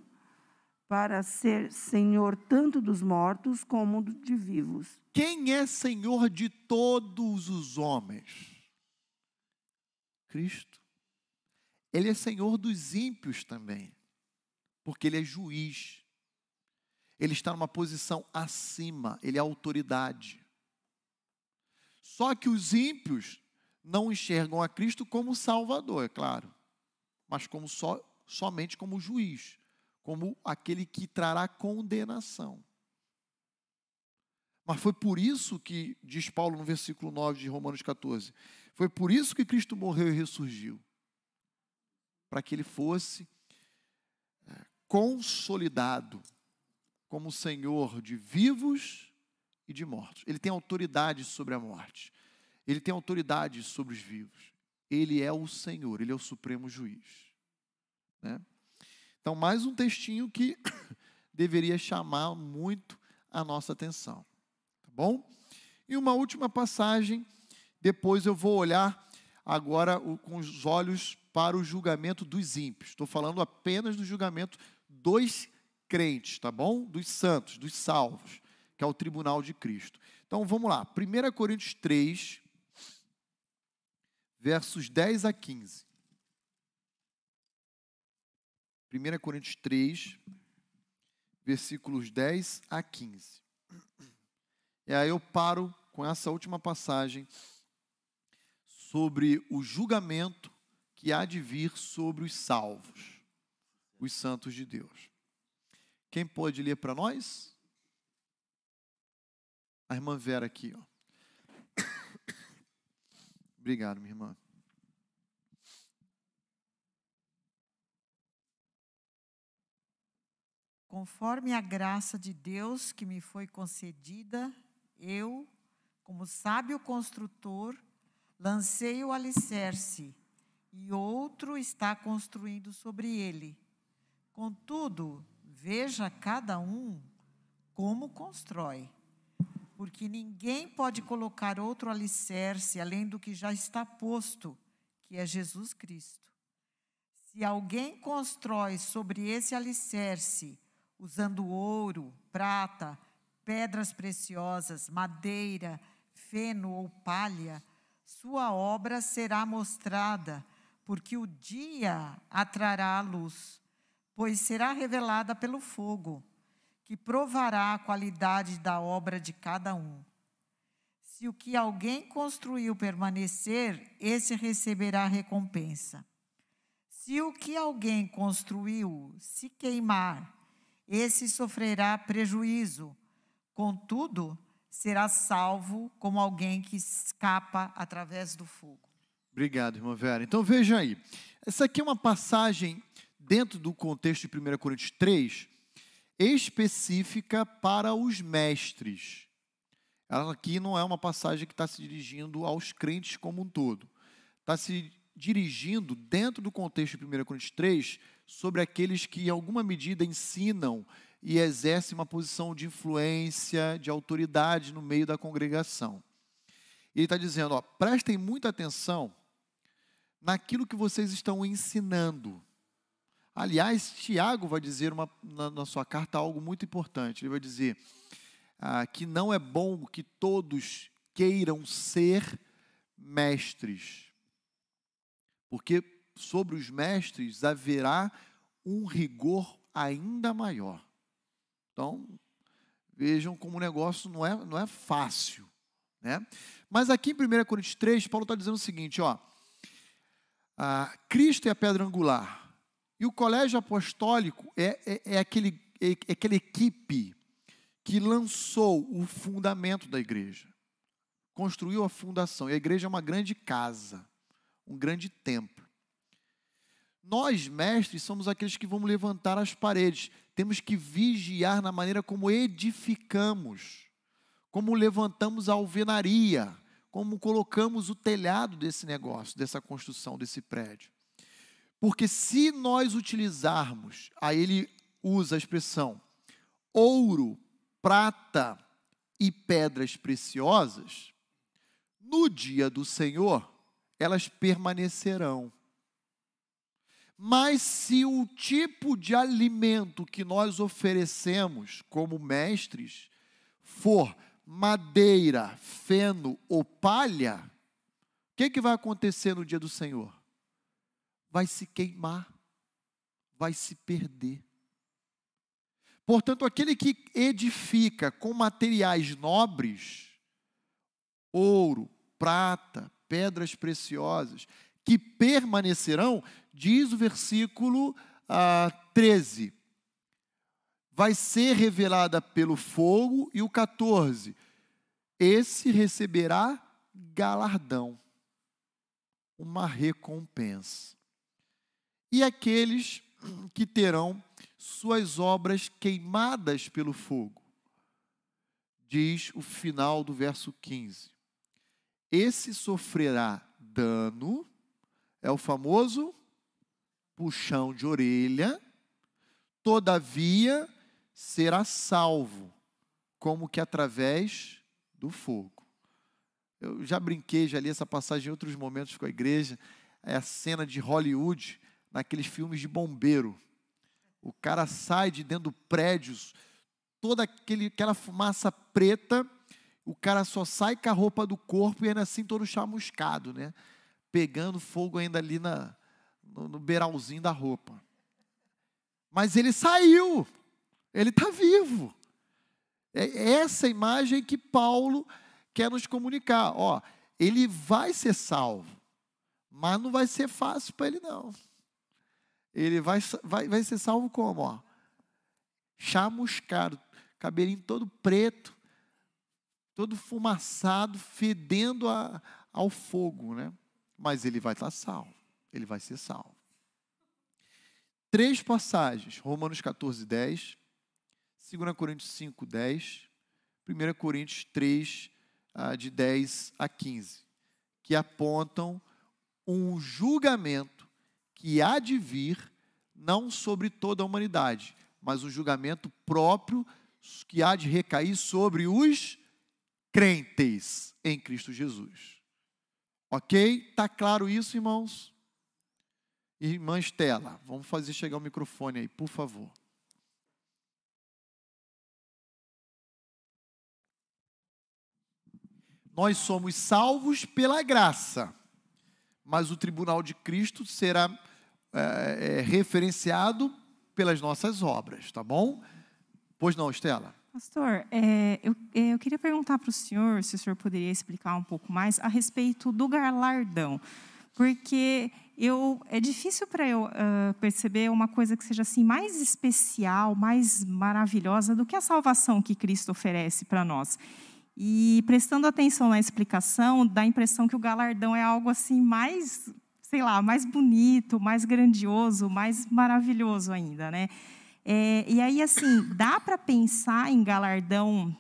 para ser Senhor tanto dos mortos como de vivos. Quem é Senhor de todos os homens? Cristo. Ele é Senhor dos ímpios também, porque Ele é juiz. Ele está numa posição acima, Ele é autoridade. Só que os ímpios não enxergam a Cristo como Salvador, é claro, mas como só, somente como juiz como aquele que trará condenação. Mas foi por isso que, diz Paulo no versículo 9 de Romanos 14, foi por isso que Cristo morreu e ressurgiu para que ele fosse é, consolidado como Senhor de vivos e de mortos. Ele tem autoridade sobre a morte, ele tem autoridade sobre os vivos. Ele é o Senhor, ele é o supremo juiz. Né? Então, mais um textinho que deveria chamar muito a nossa atenção. Tá bom? E uma última passagem, depois eu vou olhar agora com os olhos para o julgamento dos ímpios. Estou falando apenas do julgamento dos crentes, tá bom? Dos santos, dos salvos, que é o tribunal de Cristo. Então vamos lá, 1 Coríntios 3, versos 10 a 15. 1 Coríntios 3, versículos 10 a 15. E aí eu paro com essa última passagem sobre o julgamento que há de vir sobre os salvos, os santos de Deus. Quem pode ler para nós? A irmã Vera aqui, ó. Obrigado, minha irmã. Conforme a graça de Deus que me foi concedida, eu, como sábio construtor, lancei o alicerce e outro está construindo sobre ele. Contudo, veja cada um como constrói, porque ninguém pode colocar outro alicerce além do que já está posto, que é Jesus Cristo. Se alguém constrói sobre esse alicerce, usando ouro, prata, pedras preciosas, madeira, feno ou palha, sua obra será mostrada, porque o dia atrará a luz, pois será revelada pelo fogo, que provará a qualidade da obra de cada um. Se o que alguém construiu permanecer, esse receberá recompensa. Se o que alguém construiu se queimar, esse sofrerá prejuízo. Contudo, será salvo como alguém que escapa através do fogo. Obrigado, irmã Vera. Então veja aí. Essa aqui é uma passagem dentro do contexto de 1 Coríntios 3, específica para os mestres. Ela aqui não é uma passagem que está se dirigindo aos crentes como um todo. Está se dirigindo, dentro do contexto de 1 Coríntios 3, sobre aqueles que, em alguma medida, ensinam e exercem uma posição de influência, de autoridade no meio da congregação. Ele está dizendo: ó, prestem muita atenção naquilo que vocês estão ensinando. Aliás, Tiago vai dizer uma, na, na, sua carta algo muito importante. Ele vai dizer ah, que não é bom que todos queiram ser mestres porque sobre os mestres haverá um rigor ainda maior. Então, vejam como o negócio não é, não é fácil. Né? Mas aqui em 1 Coríntios 3, Paulo está dizendo o seguinte: ó, ah, Cristo é a pedra angular, e o colégio apostólico é, é, é aquele, é, é aquela equipe que lançou o fundamento da igreja, construiu a fundação, e a igreja é uma grande casa um grande templo. Nós, mestres, somos aqueles que vamos levantar as paredes. Temos que vigiar na maneira como edificamos, como levantamos a alvenaria, como colocamos o telhado desse negócio, dessa construção, desse prédio. Porque se nós utilizarmos, aí ele usa a expressão ouro, prata e pedras preciosas, no dia do Senhor, elas permanecerão. Mas se o tipo de alimento que nós oferecemos como mestres for madeira, feno ou palha, o que, que vai acontecer no dia do Senhor? Vai se queimar, vai se perder. Portanto, aquele que edifica com materiais nobres, ouro, prata, pedras preciosas, que permanecerão, diz o versículo ah, 13. Vai ser revelada pelo fogo, e o 14. Esse receberá galardão, uma recompensa. E aqueles que terão suas obras queimadas pelo fogo, diz o final do verso 15 esse sofrerá dano, é o famoso puxão de orelha, todavia será salvo, como que através do fogo. Eu já brinquei, já li essa passagem em outros momentos com a igreja, é a cena de Hollywood, naqueles filmes de bombeiro. O cara sai de dentro do prédio, toda aquele, aquela fumaça preta, o cara só sai com a roupa do corpo e ainda assim todo chamuscado, né? Pegando fogo ainda ali na, no, no beiralzinho da roupa. Mas ele saiu, ele está vivo. É essa imagem que Paulo quer nos comunicar. Ó, ele vai ser salvo, mas não vai ser fácil para ele, não. Ele vai, vai, vai ser salvo como? Ó? Chamuscado, cabelinho todo preto, todo fumaçado, fedendo a, ao fogo, né? Mas ele vai estar salvo, ele vai ser salvo. Três passagens, Romanos 14, 10, 2 Coríntios 5, 10, 1 Coríntios 3, ah, de 10 a 15, que apontam um julgamento que há de vir, não sobre toda a humanidade, mas um julgamento próprio que há de recair sobre os crentes em Cristo Jesus. Ok? Está claro isso, irmãos? Irmã Estela, vamos fazer chegar o microfone aí, por favor. Nós somos salvos pela graça, mas o tribunal de Cristo será é, é, referenciado pelas nossas obras, tá bom? Pois não, Estela? Pastor, é, eu, é, eu queria perguntar para o senhor se o senhor poderia explicar um pouco mais a respeito do galardão, porque eu é difícil para eu uh, perceber uma coisa que seja assim mais especial, mais maravilhosa do que a salvação que Cristo oferece para nós. E prestando atenção na explicação, dá a impressão que o galardão é algo assim mais, sei lá, mais bonito, mais grandioso, mais maravilhoso ainda, né? É, e aí, assim, dá para pensar em galardão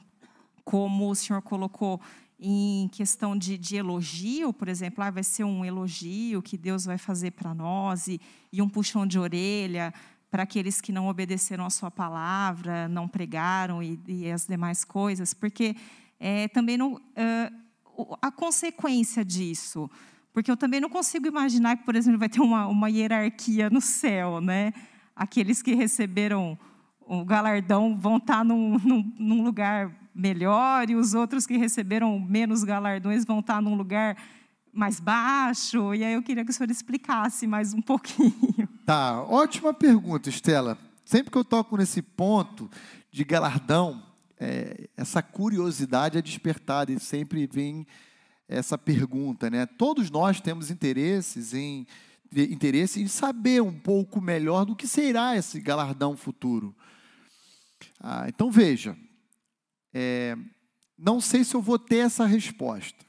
como o senhor colocou em questão de, de elogio, por exemplo, ah, vai ser um elogio que Deus vai fazer para nós e, e um puxão de orelha para aqueles que não obedeceram a sua palavra, não pregaram e, e as demais coisas, porque é, também não, uh, a consequência disso, porque eu também não consigo imaginar que, por exemplo, vai ter uma, uma hierarquia no céu, né? Aqueles que receberam o galardão vão estar num, num, num lugar melhor e os outros que receberam menos galardões vão estar num lugar mais baixo. E aí eu queria que o senhor explicasse mais um pouquinho. Tá, ótima pergunta, Estela. Sempre que eu toco nesse ponto de galardão, é, essa curiosidade é despertada e sempre vem essa pergunta, né? Todos nós temos interesses em interesse em saber um pouco melhor do que será esse galardão futuro. Ah, então veja, é, não sei se eu vou ter essa resposta,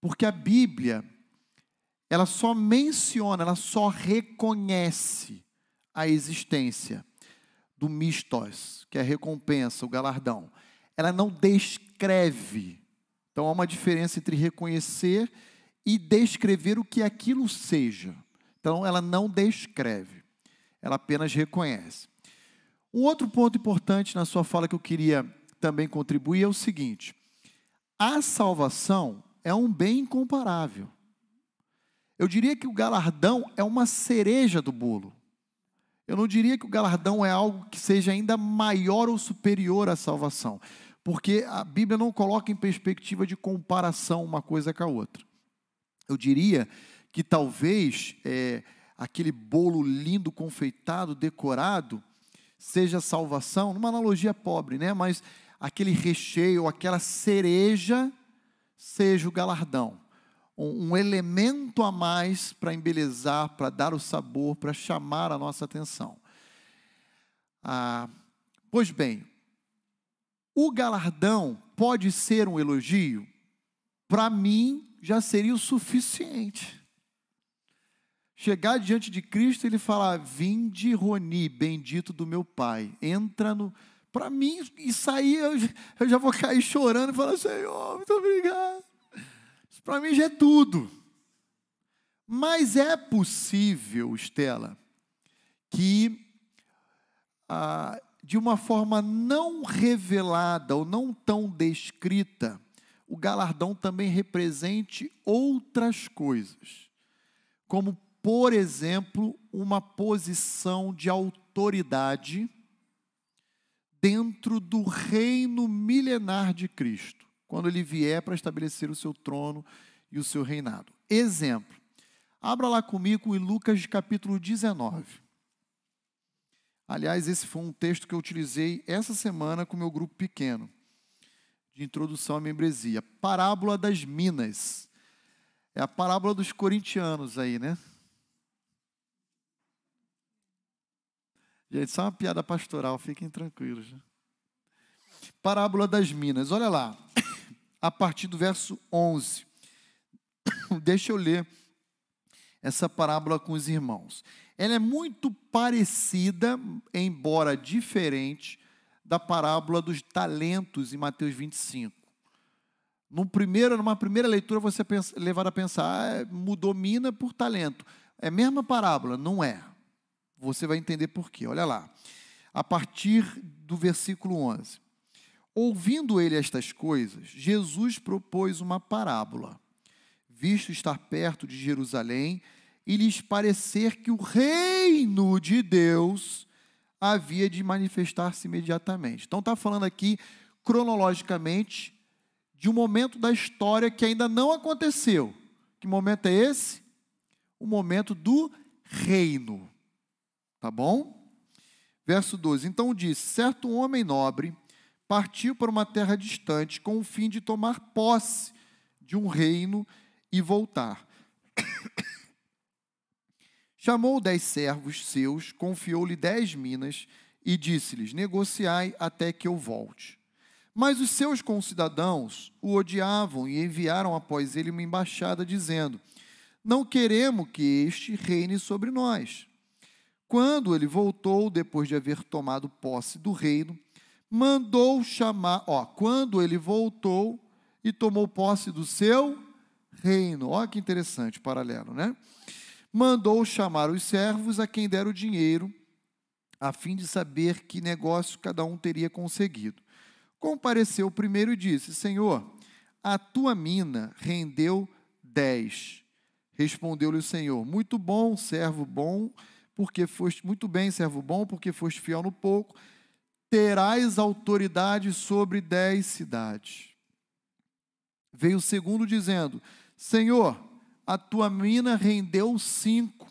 porque a Bíblia ela só menciona, ela só reconhece a existência do mistos, que é a recompensa, o galardão. Ela não descreve. Então há uma diferença entre reconhecer e descrever o que aquilo seja. Então ela não descreve, ela apenas reconhece. Um outro ponto importante na sua fala que eu queria também contribuir é o seguinte: a salvação é um bem incomparável. Eu diria que o galardão é uma cereja do bolo. Eu não diria que o galardão é algo que seja ainda maior ou superior à salvação, porque a Bíblia não coloca em perspectiva de comparação uma coisa com a outra. Eu diria que talvez é, aquele bolo lindo, confeitado, decorado, seja salvação, numa analogia pobre, né? Mas aquele recheio, aquela cereja, seja o galardão. Um, um elemento a mais para embelezar, para dar o sabor, para chamar a nossa atenção. Ah, pois bem, o galardão pode ser um elogio? Para mim, já seria o suficiente. Chegar diante de Cristo, ele falar: Vinde, Roni, bendito do meu Pai. Entra no para mim, isso aí eu, eu já vou cair chorando e falar, Senhor, muito obrigado. Isso para mim já é tudo. Mas é possível, Estela, que ah, de uma forma não revelada ou não tão descrita, o galardão também represente outras coisas, como, por exemplo, uma posição de autoridade dentro do reino milenar de Cristo, quando ele vier para estabelecer o seu trono e o seu reinado. Exemplo. Abra lá comigo em Lucas capítulo 19. Aliás, esse foi um texto que eu utilizei essa semana com meu grupo pequeno, de introdução à membresia. Parábola das Minas. É a parábola dos corintianos aí, né? Gente, só uma piada pastoral, fiquem tranquilos. Né? Parábola das Minas, olha lá, a partir do verso 11. Deixa eu ler essa parábola com os irmãos. Ela é muito parecida, embora diferente, da parábola dos talentos em Mateus 25. No primeiro, numa primeira leitura, você é levado a pensar, ah, mudou mina por talento. É a mesma parábola? Não é. Você vai entender por quê. Olha lá. A partir do versículo 11. Ouvindo ele estas coisas, Jesus propôs uma parábola, visto estar perto de Jerusalém e lhes parecer que o reino de Deus havia de manifestar-se imediatamente. Então está falando aqui cronologicamente de um momento da história que ainda não aconteceu. Que momento é esse? O momento do reino. Tá bom? Verso 12: Então disse: Certo homem nobre partiu para uma terra distante com o fim de tomar posse de um reino e voltar. Chamou dez servos seus, confiou-lhe dez minas e disse-lhes: Negociai até que eu volte. Mas os seus concidadãos o odiavam e enviaram após ele uma embaixada, dizendo: Não queremos que este reine sobre nós. Quando ele voltou, depois de haver tomado posse do reino, mandou chamar, ó, quando ele voltou e tomou posse do seu reino. Ó que interessante, paralelo, né? Mandou chamar os servos a quem deram o dinheiro, a fim de saber que negócio cada um teria conseguido. Compareceu o primeiro e disse: Senhor, a tua mina rendeu dez. Respondeu-lhe o Senhor: Muito bom, servo bom, porque foste muito bem, servo bom, porque foste fiel no pouco terás autoridade sobre dez cidades. Veio o segundo dizendo: Senhor, a tua mina rendeu cinco.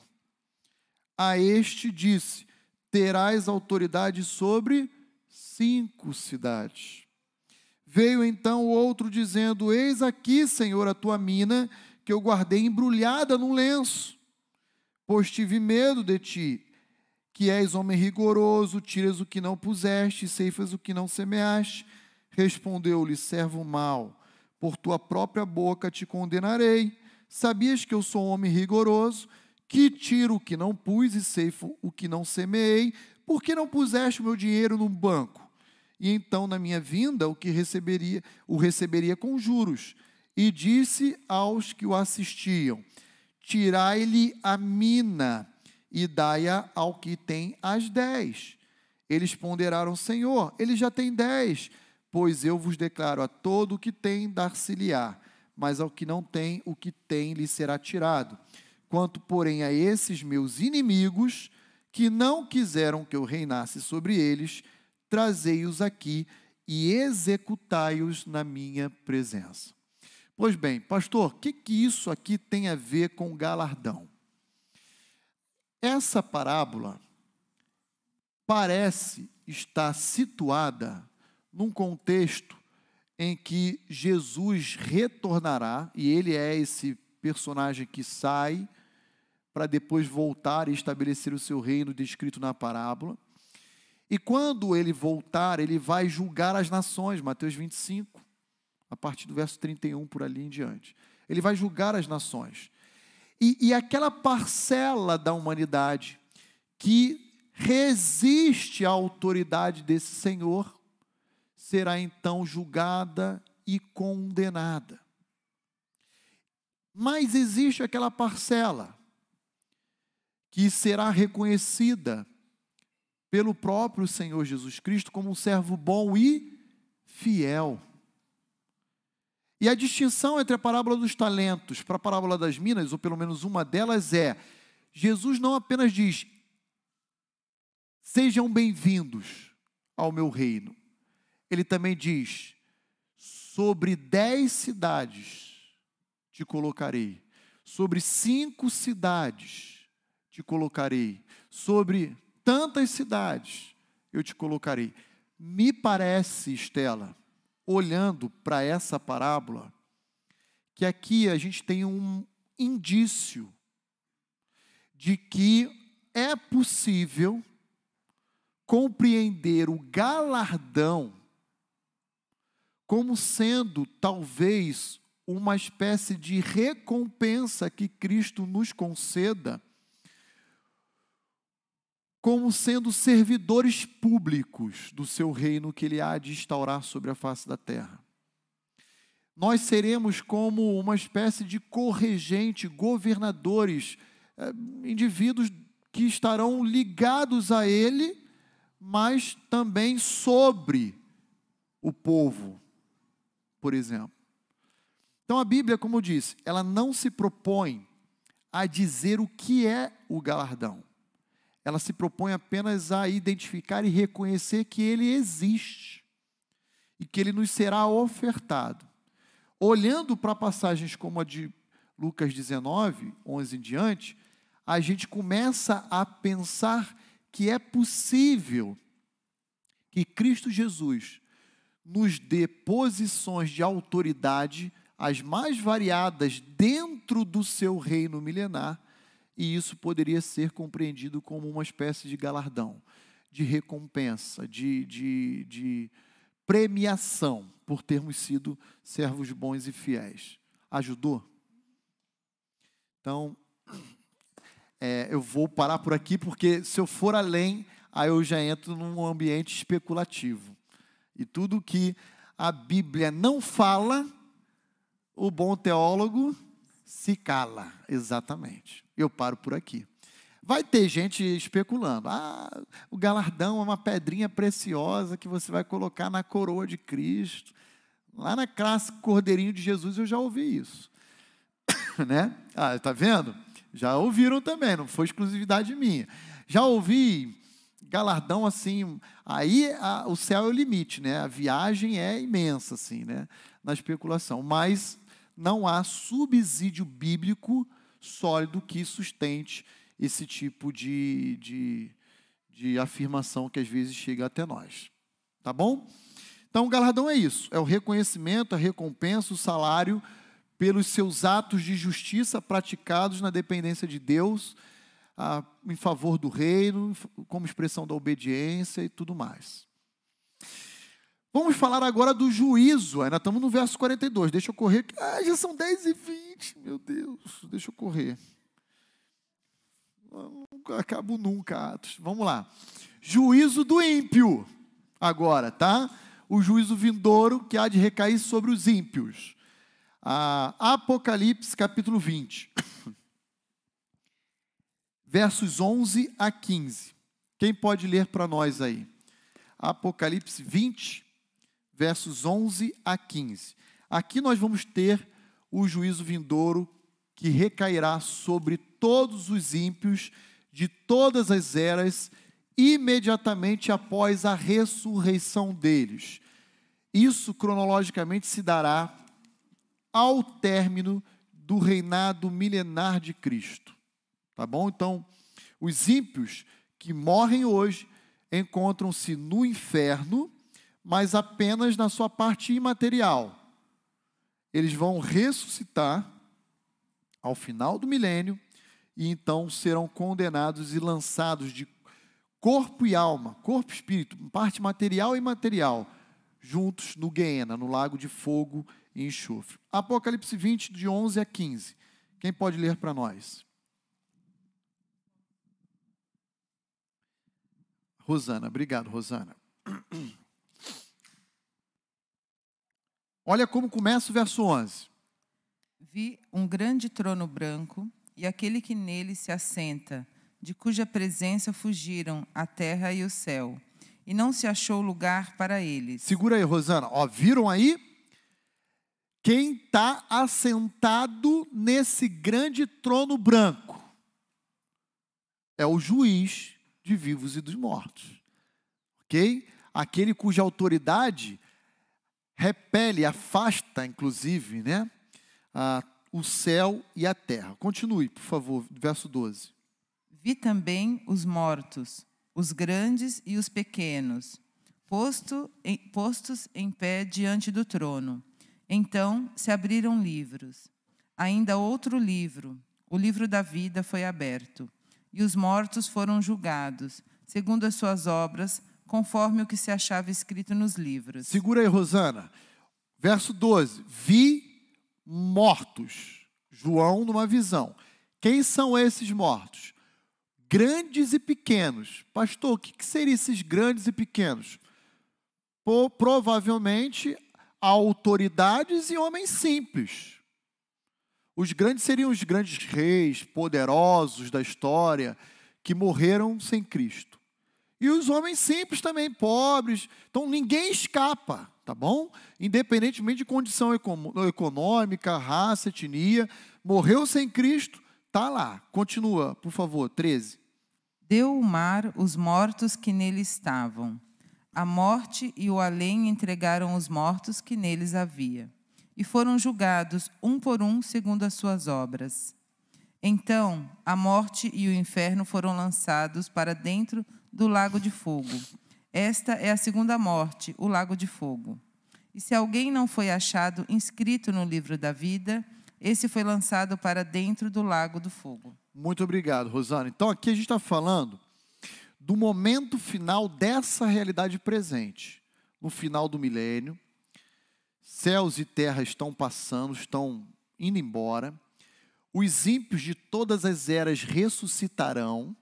A este disse: Terás autoridade sobre cinco cidades. Veio então o outro dizendo: Eis aqui, Senhor, a tua mina, que eu guardei embrulhada num lenço, pois tive medo de ti que és homem rigoroso, tiras o que não puseste, ceifas o que não semeaste. Respondeu-lhe, servo mau, por tua própria boca te condenarei. Sabias que eu sou um homem rigoroso, que tiro o que não pus e ceifo o que não semeei, por que não puseste o meu dinheiro num banco? E então, na minha vinda, o que receberia, o receberia com juros. E disse aos que o assistiam: Tirai-lhe a mina e dai-a ao que tem as dez. Eles ponderaram, Senhor, ele já tem dez, pois eu vos declaro a todo o que tem, dar-se-lhe-á, mas ao que não tem, o que tem lhe será tirado. Quanto, porém, a esses meus inimigos, que não quiseram que eu reinasse sobre eles, trazei-os aqui e executai-os na minha presença. Pois bem, pastor, o que, que isso aqui tem a ver com galardão? Essa parábola parece estar situada num contexto em que Jesus retornará, e ele é esse personagem que sai para depois voltar e estabelecer o seu reino descrito na parábola. E quando ele voltar, ele vai julgar as nações, Mateus 25, a partir do verso 31 por ali em diante. Ele vai julgar as nações. E, e aquela parcela da humanidade que resiste à autoridade desse Senhor será então julgada e condenada. Mas existe aquela parcela que será reconhecida pelo próprio Senhor Jesus Cristo como um servo bom e fiel. E a distinção entre a parábola dos talentos para a parábola das minas, ou pelo menos uma delas, é: Jesus não apenas diz, sejam bem-vindos ao meu reino, ele também diz, sobre dez cidades te colocarei, sobre cinco cidades te colocarei, sobre tantas cidades eu te colocarei. Me parece, Estela, olhando para essa parábola, que aqui a gente tem um indício de que é possível compreender o galardão como sendo talvez uma espécie de recompensa que Cristo nos conceda como sendo servidores públicos do seu reino que ele há de instaurar sobre a face da terra. Nós seremos como uma espécie de corregente, governadores, eh, indivíduos que estarão ligados a ele, mas também sobre o povo, por exemplo. Então a Bíblia, como eu disse, ela não se propõe a dizer o que é o galardão ela se propõe apenas a identificar e reconhecer que ele existe e que ele nos será ofertado. Olhando para passagens como a de Lucas 19, 11 em diante, a gente começa a pensar que é possível que Cristo Jesus nos dê posições de autoridade as mais variadas dentro do seu reino milenar, e isso poderia ser compreendido como uma espécie de galardão, de recompensa, de, de, de premiação por termos sido servos bons e fiéis. Ajudou? Então, é, eu vou parar por aqui, porque se eu for além, aí eu já entro num ambiente especulativo. E tudo que a Bíblia não fala, o bom teólogo se cala. Exatamente. Eu paro por aqui. Vai ter gente especulando. Ah, o galardão é uma pedrinha preciosa que você vai colocar na coroa de Cristo. Lá na classe Cordeirinho de Jesus eu já ouvi isso. né? Ah, tá vendo? Já ouviram também, não foi exclusividade minha. Já ouvi galardão assim, aí a, o céu é o limite, né? A viagem é imensa assim, né? Na especulação, mas não há subsídio bíblico sólido que sustente esse tipo de, de, de afirmação que às vezes chega até nós. Tá bom? Então, o galardão é isso: é o reconhecimento, a recompensa, o salário pelos seus atos de justiça praticados na dependência de Deus, ah, em favor do reino, como expressão da obediência e tudo mais. Vamos falar agora do juízo. Ainda estamos no verso 42. Deixa eu correr. Ah, já são 10 e 20. Meu Deus, deixa eu correr. Não acabo nunca, Atos. Vamos lá. Juízo do ímpio. Agora, tá? O juízo vindouro que há de recair sobre os ímpios. Ah, Apocalipse capítulo 20. Versos 11 a 15. Quem pode ler para nós aí? Apocalipse 20, versos 11 a 15. Aqui nós vamos ter o juízo vindouro que recairá sobre todos os ímpios de todas as eras, imediatamente após a ressurreição deles. Isso cronologicamente se dará ao término do reinado milenar de Cristo. Tá bom? Então, os ímpios que morrem hoje encontram-se no inferno mas apenas na sua parte imaterial. Eles vão ressuscitar ao final do milênio e então serão condenados e lançados de corpo e alma, corpo e espírito, parte material e imaterial, juntos no Guiena, no lago de fogo e enxofre. Apocalipse 20, de 11 a 15. Quem pode ler para nós? Rosana, obrigado, Rosana. Olha como começa o verso 11. Vi um grande trono branco e aquele que nele se assenta, de cuja presença fugiram a terra e o céu, e não se achou lugar para eles. Segura aí, Rosana. Ó, viram aí? Quem está assentado nesse grande trono branco é o juiz de vivos e dos mortos. Ok? Aquele cuja autoridade repele, afasta, inclusive, né, o céu e a terra. Continue, por favor, verso 12. Vi também os mortos, os grandes e os pequenos, posto em, postos em pé diante do trono. Então se abriram livros. Ainda outro livro, o livro da vida, foi aberto, e os mortos foram julgados, segundo as suas obras, conforme o que se achava escrito nos livros. Segura aí, Rosana. Verso 12: Vi mortos. João numa visão. Quem são esses mortos? Grandes e pequenos. Pastor, o que seriam esses grandes e pequenos? Provavelmente autoridades e homens simples. Os grandes seriam os grandes reis, poderosos da história, que morreram sem Cristo. E os homens simples também, pobres. Então ninguém escapa, tá bom? Independentemente de condição econômica, raça, etnia, morreu sem Cristo, tá lá. Continua, por favor, 13. Deu o mar os mortos que nele estavam. A morte e o além entregaram os mortos que neles havia. E foram julgados um por um segundo as suas obras. Então a morte e o inferno foram lançados para dentro do lago de fogo. Esta é a segunda morte, o lago de fogo. E se alguém não foi achado inscrito no livro da vida, esse foi lançado para dentro do lago do fogo. Muito obrigado, Rosana. Então aqui a gente está falando do momento final dessa realidade presente. No final do milênio, céus e terra estão passando, estão indo embora. Os ímpios de todas as eras ressuscitarão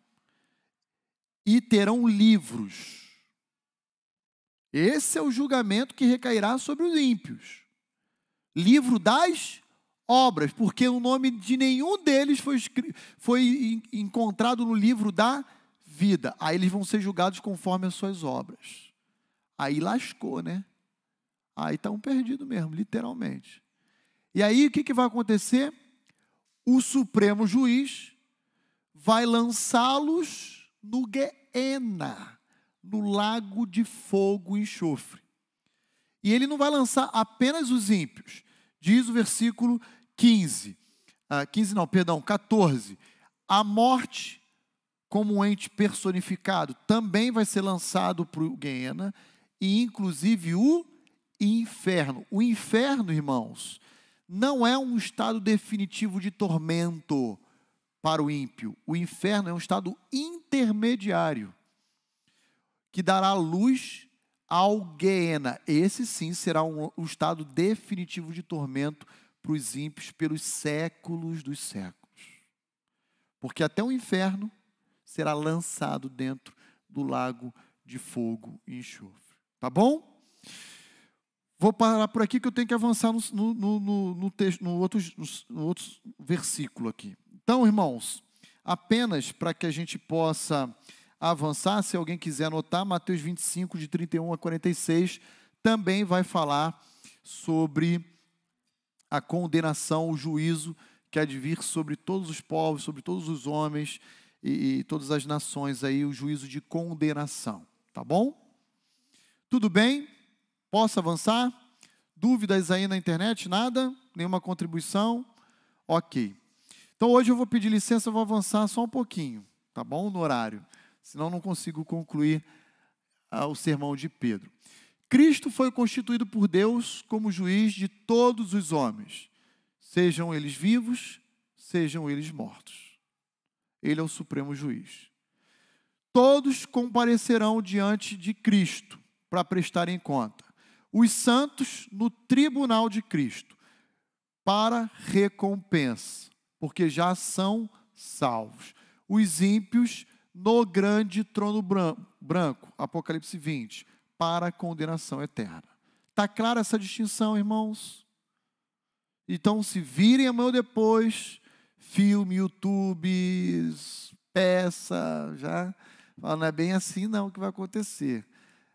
e terão livros. Esse é o julgamento que recairá sobre os ímpios. Livro das obras, porque o nome de nenhum deles foi, foi encontrado no livro da vida. Aí eles vão ser julgados conforme as suas obras. Aí lascou, né? Aí estão tá perdidos mesmo, literalmente. E aí o que, que vai acontecer? O Supremo Juiz vai lançá-los no Guiena, no lago de fogo e enxofre. E ele não vai lançar apenas os ímpios. Diz o versículo 15. Ah, 15 não, perdão, 14. A morte, como um ente personificado, também vai ser lançado para o Guiena, e inclusive o inferno. O inferno, irmãos, não é um estado definitivo de tormento para o ímpio. O inferno é um estado intermediário que dará luz ao Guiena. Esse sim será um, um estado definitivo de tormento para os ímpios pelos séculos dos séculos. Porque até o inferno será lançado dentro do lago de fogo e enxofre. Tá bom? Vou parar por aqui que eu tenho que avançar no, no, no, no, texto, no, outro, no outro versículo aqui. Então, irmãos, apenas para que a gente possa avançar, se alguém quiser anotar, Mateus 25, de 31 a 46, também vai falar sobre a condenação, o juízo que há de vir sobre todos os povos, sobre todos os homens e, e todas as nações aí, o juízo de condenação. Tá bom? Tudo bem? Posso avançar? Dúvidas aí na internet? Nada? Nenhuma contribuição? Ok. Então hoje eu vou pedir licença, vou avançar só um pouquinho, tá bom? No horário. Senão não consigo concluir ah, o sermão de Pedro. Cristo foi constituído por Deus como juiz de todos os homens, sejam eles vivos, sejam eles mortos. Ele é o supremo juiz. Todos comparecerão diante de Cristo para prestarem conta. Os santos no tribunal de Cristo para recompensa, porque já são salvos. Os ímpios no grande trono branco, Apocalipse 20, para condenação eterna. Está clara essa distinção, irmãos? Então, se virem amanhã depois, filme, YouTube, peça, já, não é bem assim não que vai acontecer.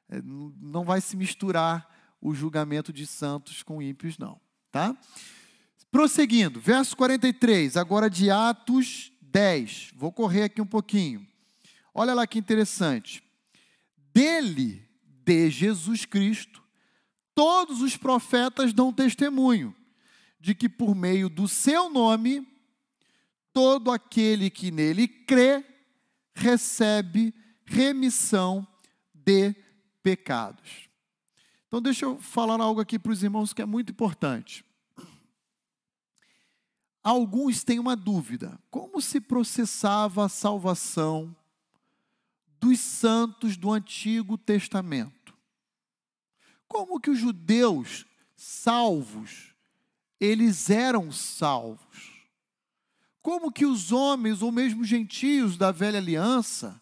É, não vai se misturar o julgamento de santos com ímpios, não. Tá? Prosseguindo, verso 43, agora de Atos 10. Vou correr aqui um pouquinho. Olha lá que interessante. Dele, de Jesus Cristo, todos os profetas dão testemunho de que por meio do seu nome, todo aquele que nele crê recebe remissão de pecados. Então, deixa eu falar algo aqui para os irmãos que é muito importante. Alguns têm uma dúvida: como se processava a salvação dos santos do Antigo Testamento? Como que os judeus salvos, eles eram salvos? Como que os homens, ou mesmo gentios da velha aliança,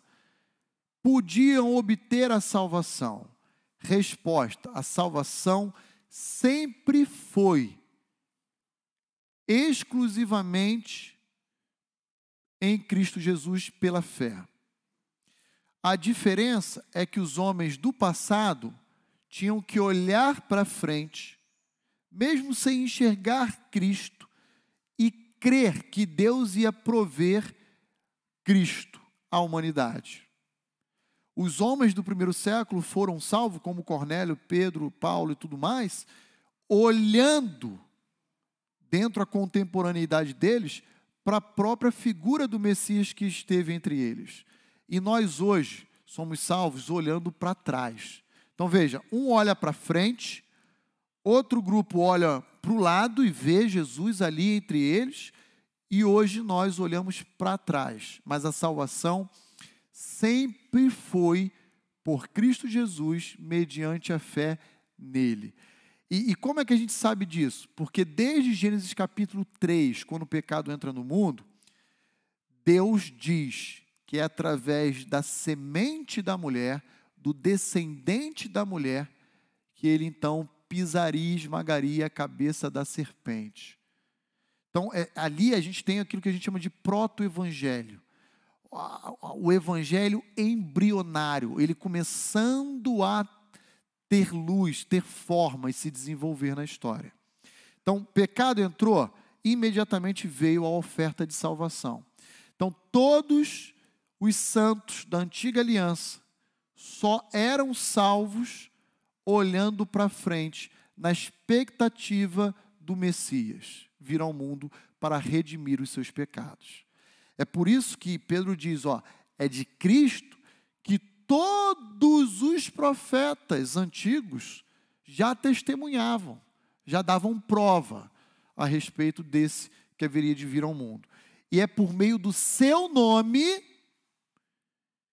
podiam obter a salvação? Resposta: a salvação sempre foi exclusivamente em Cristo Jesus pela fé. A diferença é que os homens do passado tinham que olhar para frente, mesmo sem enxergar Cristo, e crer que Deus ia prover Cristo à humanidade. Os homens do primeiro século foram salvos, como Cornélio, Pedro, Paulo e tudo mais, olhando dentro da contemporaneidade deles, para a própria figura do Messias que esteve entre eles. E nós hoje somos salvos olhando para trás. Então veja, um olha para frente, outro grupo olha para o lado e vê Jesus ali entre eles, e hoje nós olhamos para trás. Mas a salvação sempre foi por Cristo Jesus, mediante a fé nele. E, e, como é que a gente sabe disso? Porque desde Gênesis capítulo 3, quando o pecado entra no mundo, Deus diz que é através da semente da mulher, do descendente da mulher, que ele então pisaria esmagaria a cabeça da serpente. Então, é, ali a gente tem aquilo que a gente chama de proto-evangelho. O evangelho embrionário, ele começando a ter luz, ter forma e se desenvolver na história. Então, pecado entrou, imediatamente veio a oferta de salvação. Então, todos os santos da antiga aliança só eram salvos olhando para frente, na expectativa do Messias vir ao mundo para redimir os seus pecados. É por isso que Pedro diz, ó, é de Cristo que todos os profetas antigos já testemunhavam, já davam prova a respeito desse que haveria de vir ao mundo. E é por meio do seu nome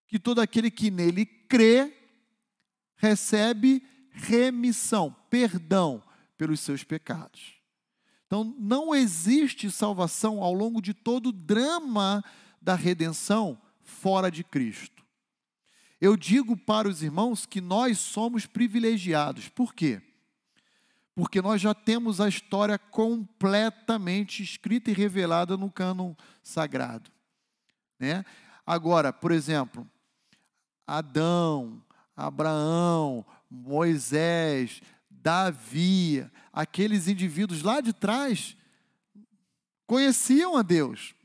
que todo aquele que nele crê recebe remissão, perdão pelos seus pecados. Então, não existe salvação ao longo de todo o drama da redenção fora de Cristo. Eu digo para os irmãos que nós somos privilegiados. Por quê? Porque nós já temos a história completamente escrita e revelada no cânon sagrado. Né? Agora, por exemplo, Adão, Abraão, Moisés, Davi, aqueles indivíduos lá de trás, conheciam a Deus,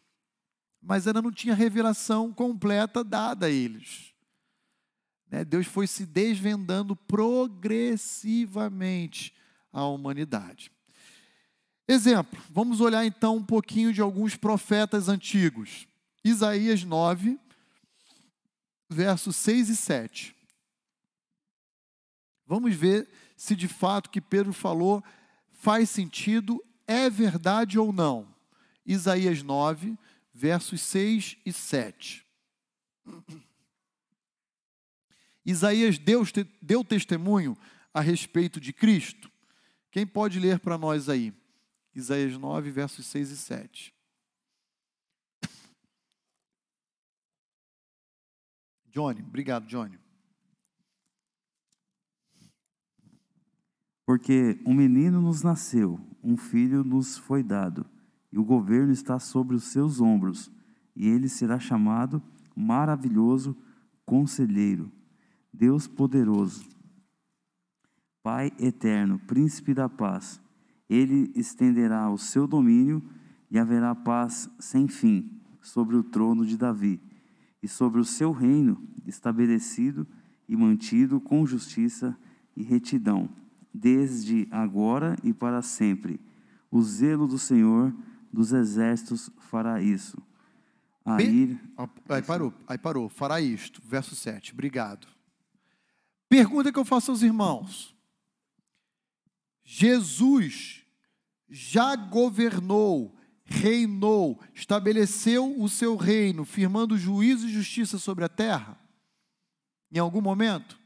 mas ainda não tinha revelação completa dada a eles. Né? Deus foi se desvendando progressivamente à humanidade. Exemplo, vamos olhar então um pouquinho de alguns profetas antigos. Isaías 9, versos 6 e 7. Vamos ver se de fato o que Pedro falou faz sentido, é verdade ou não. Isaías 9, versos 6 e 7. Isaías deu, deu testemunho a respeito de Cristo. Quem pode ler para nós aí? Isaías 9, versos 6 e 7. Johnny, obrigado, Johnny. Porque um menino nos nasceu, um filho nos foi dado, e o governo está sobre os seus ombros, e ele será chamado Maravilhoso Conselheiro Deus poderoso, Pai eterno, príncipe da paz, ele estenderá o seu domínio e haverá paz sem fim sobre o trono de Davi e sobre o seu reino estabelecido e mantido com justiça e retidão, desde agora e para sempre. O zelo do Senhor dos exércitos fará isso. Aí, aí parou, aí parou, fará isto. Verso 7. Obrigado. Pergunta que eu faço aos irmãos: Jesus já governou, reinou, estabeleceu o seu reino, firmando juízo e justiça sobre a terra? Em algum momento?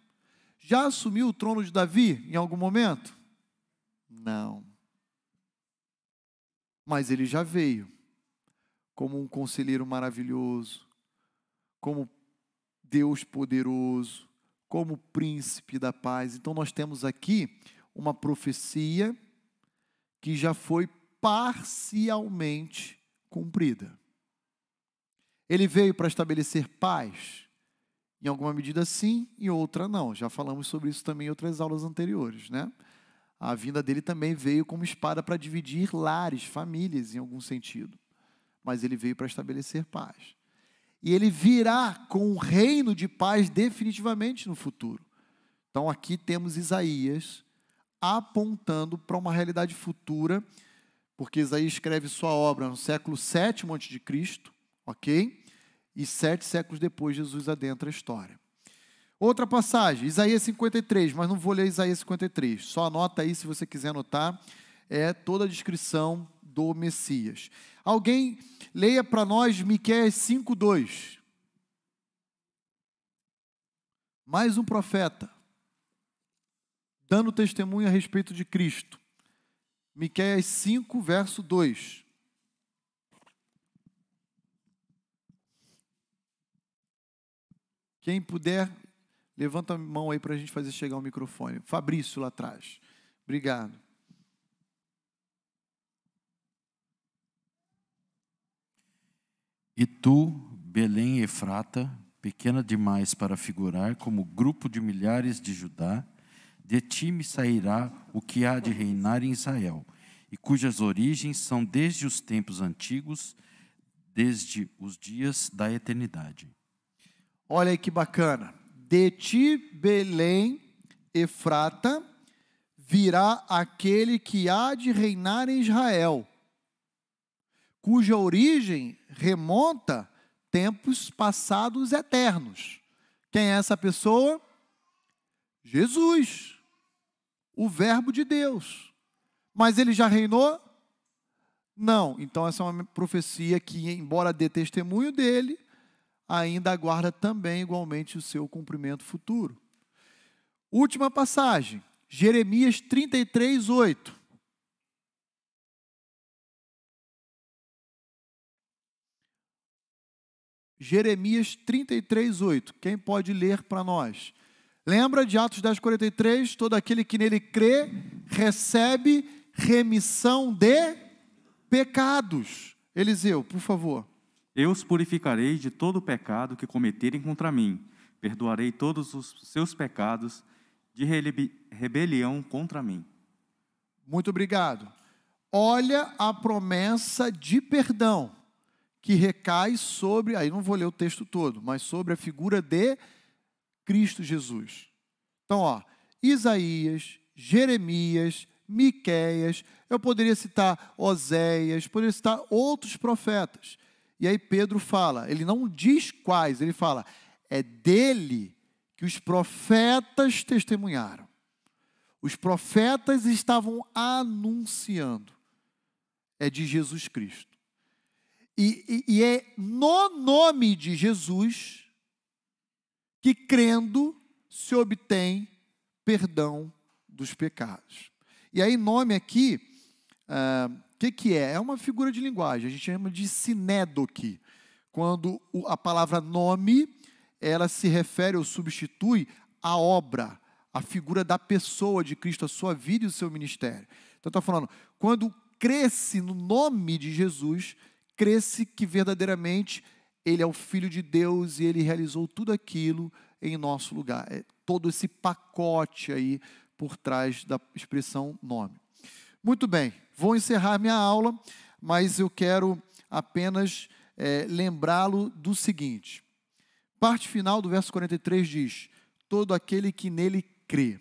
Já assumiu o trono de Davi em algum momento? Não. Mas ele já veio como um conselheiro maravilhoso, como Deus poderoso, como príncipe da paz. Então, nós temos aqui uma profecia que já foi parcialmente cumprida. Ele veio para estabelecer paz. Em alguma medida sim, em outra não. Já falamos sobre isso também em outras aulas anteriores, né? A vinda dele também veio como espada para dividir lares, famílias, em algum sentido. Mas ele veio para estabelecer paz e ele virá com um reino de paz definitivamente no futuro. Então aqui temos Isaías apontando para uma realidade futura porque Isaías escreve sua obra no século VII a.C., ok? E sete séculos depois, Jesus adentra a história. Outra passagem, Isaías 53, mas não vou ler Isaías 53, só anota aí se você quiser anotar, é toda a descrição do Messias. Alguém leia para nós Miqueias 5:2. Mais um profeta dando testemunho a respeito de Cristo. Miqueias 5, verso 2. Quem puder, levanta a mão aí para a gente fazer chegar o microfone. Fabrício lá atrás. Obrigado. E tu, Belém Efrata, pequena demais para figurar como grupo de milhares de Judá, de ti me sairá o que há de reinar em Israel, e cujas origens são desde os tempos antigos, desde os dias da eternidade. Olha aí que bacana. De ti, Belém, Efrata, virá aquele que há de reinar em Israel, cuja origem remonta tempos passados eternos. Quem é essa pessoa? Jesus, o Verbo de Deus. Mas ele já reinou? Não. Então, essa é uma profecia que, embora dê testemunho dele, ainda aguarda também igualmente o seu cumprimento futuro. Última passagem, Jeremias 33, 8. Jeremias 33, 8. Quem pode ler para nós? Lembra de Atos 10, 43? Todo aquele que nele crê recebe remissão de pecados. Eliseu, por favor. Eu os purificarei de todo o pecado que cometerem contra mim. Perdoarei todos os seus pecados de rebelião contra mim. Muito obrigado. Olha a promessa de perdão que recai sobre, aí não vou ler o texto todo, mas sobre a figura de Cristo Jesus. Então, ó, Isaías, Jeremias, Miqueias, eu poderia citar Oséias, poderia citar outros profetas. E aí Pedro fala, ele não diz quais, ele fala, é dele que os profetas testemunharam. Os profetas estavam anunciando. É de Jesus Cristo. E, e, e é no nome de Jesus que, crendo, se obtém perdão dos pecados. E aí, nome aqui, ah, que, que é? É uma figura de linguagem, a gente chama de sinédoque. Quando a palavra nome, ela se refere ou substitui a obra, a figura da pessoa de Cristo, a sua vida e o seu ministério. Então, está falando, quando cresce no nome de Jesus, cresce que verdadeiramente ele é o Filho de Deus e ele realizou tudo aquilo em nosso lugar. É todo esse pacote aí por trás da expressão nome. Muito bem, vou encerrar minha aula, mas eu quero apenas é, lembrá-lo do seguinte. Parte final do verso 43 diz: Todo aquele que nele crê.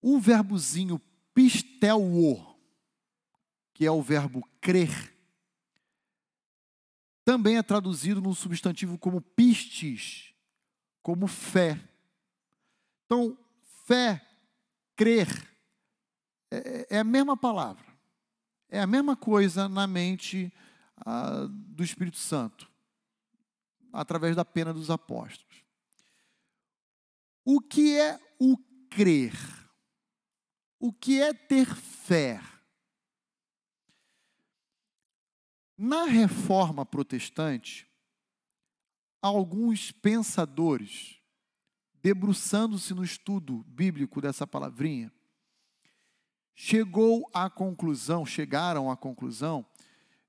O verbozinho pistelô, que é o verbo crer, também é traduzido no substantivo como pistes, como fé. Então, fé, crer, é, é a mesma palavra. É a mesma coisa na mente ah, do Espírito Santo, através da pena dos apóstolos. O que é o crer? O que é ter fé? Na reforma protestante, alguns pensadores, debruçando-se no estudo bíblico dessa palavrinha, chegou à conclusão, chegaram à conclusão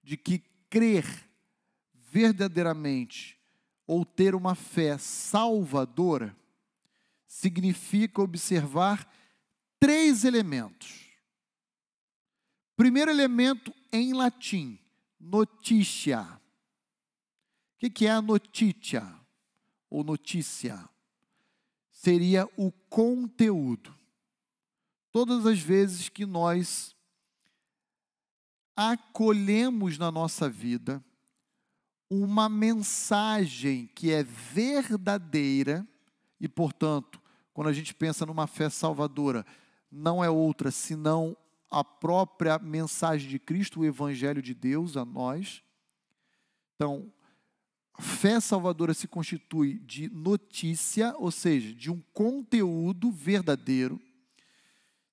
de que crer verdadeiramente ou ter uma fé salvadora significa observar três elementos. Primeiro elemento em latim, notícia. O que é a notícia ou notícia? Seria o conteúdo. Todas as vezes que nós acolhemos na nossa vida uma mensagem que é verdadeira e, portanto, quando a gente pensa numa fé salvadora, não é outra senão a própria mensagem de Cristo, o Evangelho de Deus a nós. Então, a fé salvadora se constitui de notícia, ou seja, de um conteúdo verdadeiro.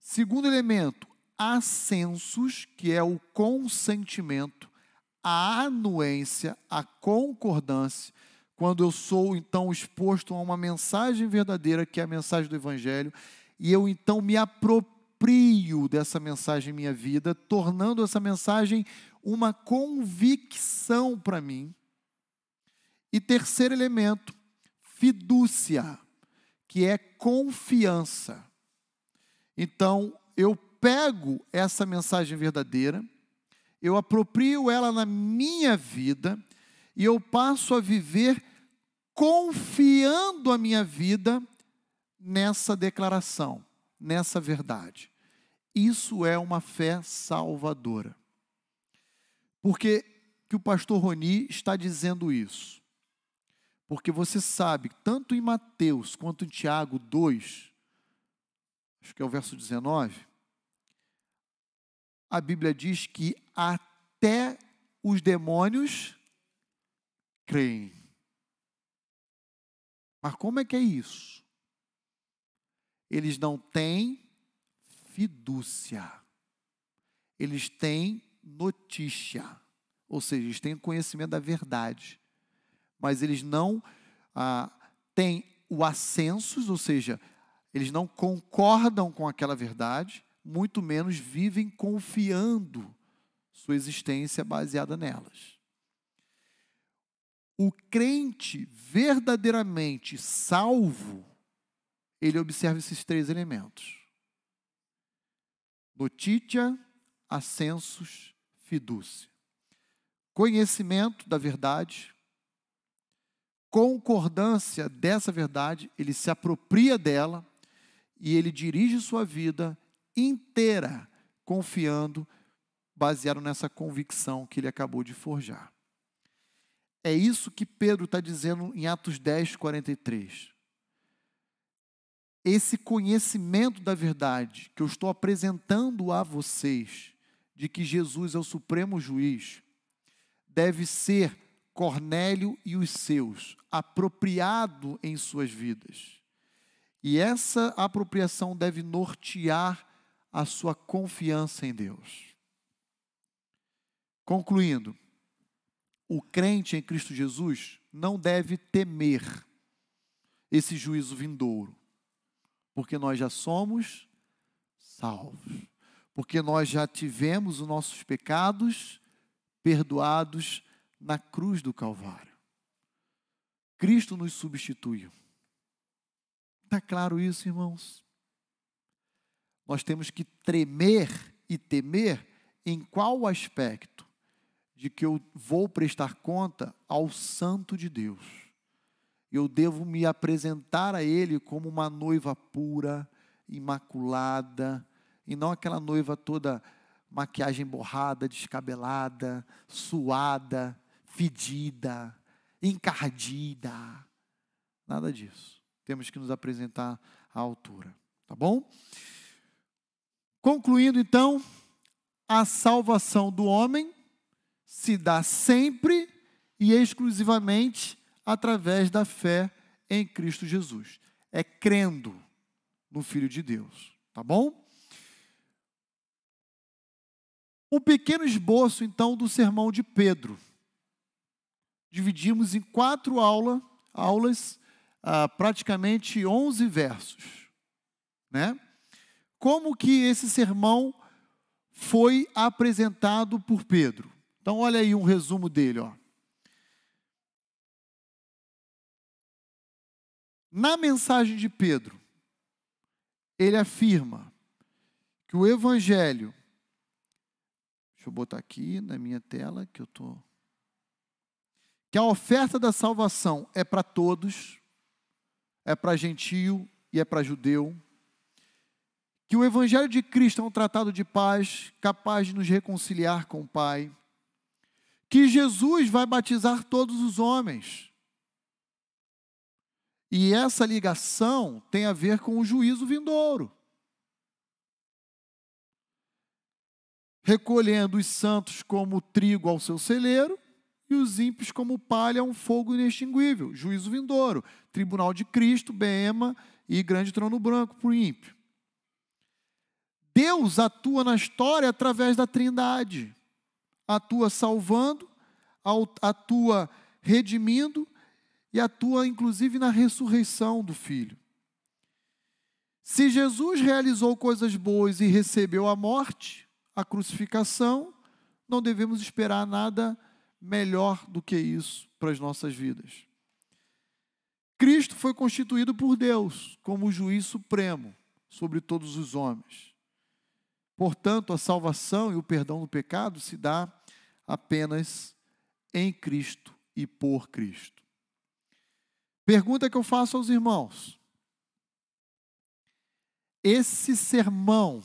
Segundo elemento, ascensos, que é o consentimento, a anuência, a concordância, quando eu sou então exposto a uma mensagem verdadeira, que é a mensagem do Evangelho, e eu então me aproprio dessa mensagem em minha vida, tornando essa mensagem uma convicção para mim. E terceiro elemento, fidúcia, que é confiança. Então, eu pego essa mensagem verdadeira, eu aproprio ela na minha vida e eu passo a viver confiando a minha vida nessa declaração, nessa verdade. Isso é uma fé salvadora. Porque que o pastor Roni está dizendo isso? Porque você sabe, tanto em Mateus quanto em Tiago 2, acho que é o verso 19, a Bíblia diz que até os demônios creem. Mas como é que é isso? Eles não têm fidúcia. Eles têm notícia. Ou seja, eles têm conhecimento da verdade. Mas eles não ah, têm o ascensos, ou seja, eles não concordam com aquela verdade, muito menos vivem confiando sua existência baseada nelas. O crente verdadeiramente salvo, ele observa esses três elementos: notícia, ascensos, fidúcia. Conhecimento da verdade, concordância dessa verdade, ele se apropria dela e ele dirige sua vida inteira confiando, baseado nessa convicção que ele acabou de forjar. É isso que Pedro está dizendo em Atos 10, 43. Esse conhecimento da verdade que eu estou apresentando a vocês, de que Jesus é o supremo juiz, deve ser Cornélio e os seus, apropriado em suas vidas. E essa apropriação deve nortear a sua confiança em Deus. Concluindo, o crente em Cristo Jesus não deve temer esse juízo vindouro, porque nós já somos salvos, porque nós já tivemos os nossos pecados perdoados na cruz do Calvário. Cristo nos substituiu. Está claro isso, irmãos? nós temos que tremer e temer em qual aspecto? De que eu vou prestar conta ao Santo de Deus. Eu devo me apresentar a Ele como uma noiva pura, imaculada, e não aquela noiva toda maquiagem borrada, descabelada, suada, fedida, encardida. Nada disso. Temos que nos apresentar à altura. Tá bom? Concluindo então, a salvação do homem se dá sempre e exclusivamente através da fé em Cristo Jesus. É crendo no Filho de Deus, tá bom? Um pequeno esboço então do sermão de Pedro. Dividimos em quatro aula, aulas, ah, praticamente 11 versos, né? como que esse sermão foi apresentado por Pedro. Então, olha aí um resumo dele. Ó. Na mensagem de Pedro, ele afirma que o Evangelho, deixa eu botar aqui na minha tela que eu tô, que a oferta da salvação é para todos, é para gentio e é para judeu que o Evangelho de Cristo é um tratado de paz capaz de nos reconciliar com o Pai, que Jesus vai batizar todos os homens. E essa ligação tem a ver com o juízo vindouro. Recolhendo os santos como trigo ao seu celeiro e os ímpios como palha um fogo inextinguível. Juízo vindouro. Tribunal de Cristo, Bema e grande trono branco para o ímpio. Deus atua na história através da Trindade. Atua salvando, atua redimindo e atua inclusive na ressurreição do filho. Se Jesus realizou coisas boas e recebeu a morte, a crucificação, não devemos esperar nada melhor do que isso para as nossas vidas. Cristo foi constituído por Deus como o juiz supremo sobre todos os homens. Portanto, a salvação e o perdão do pecado se dá apenas em Cristo e por Cristo. Pergunta que eu faço aos irmãos: esse sermão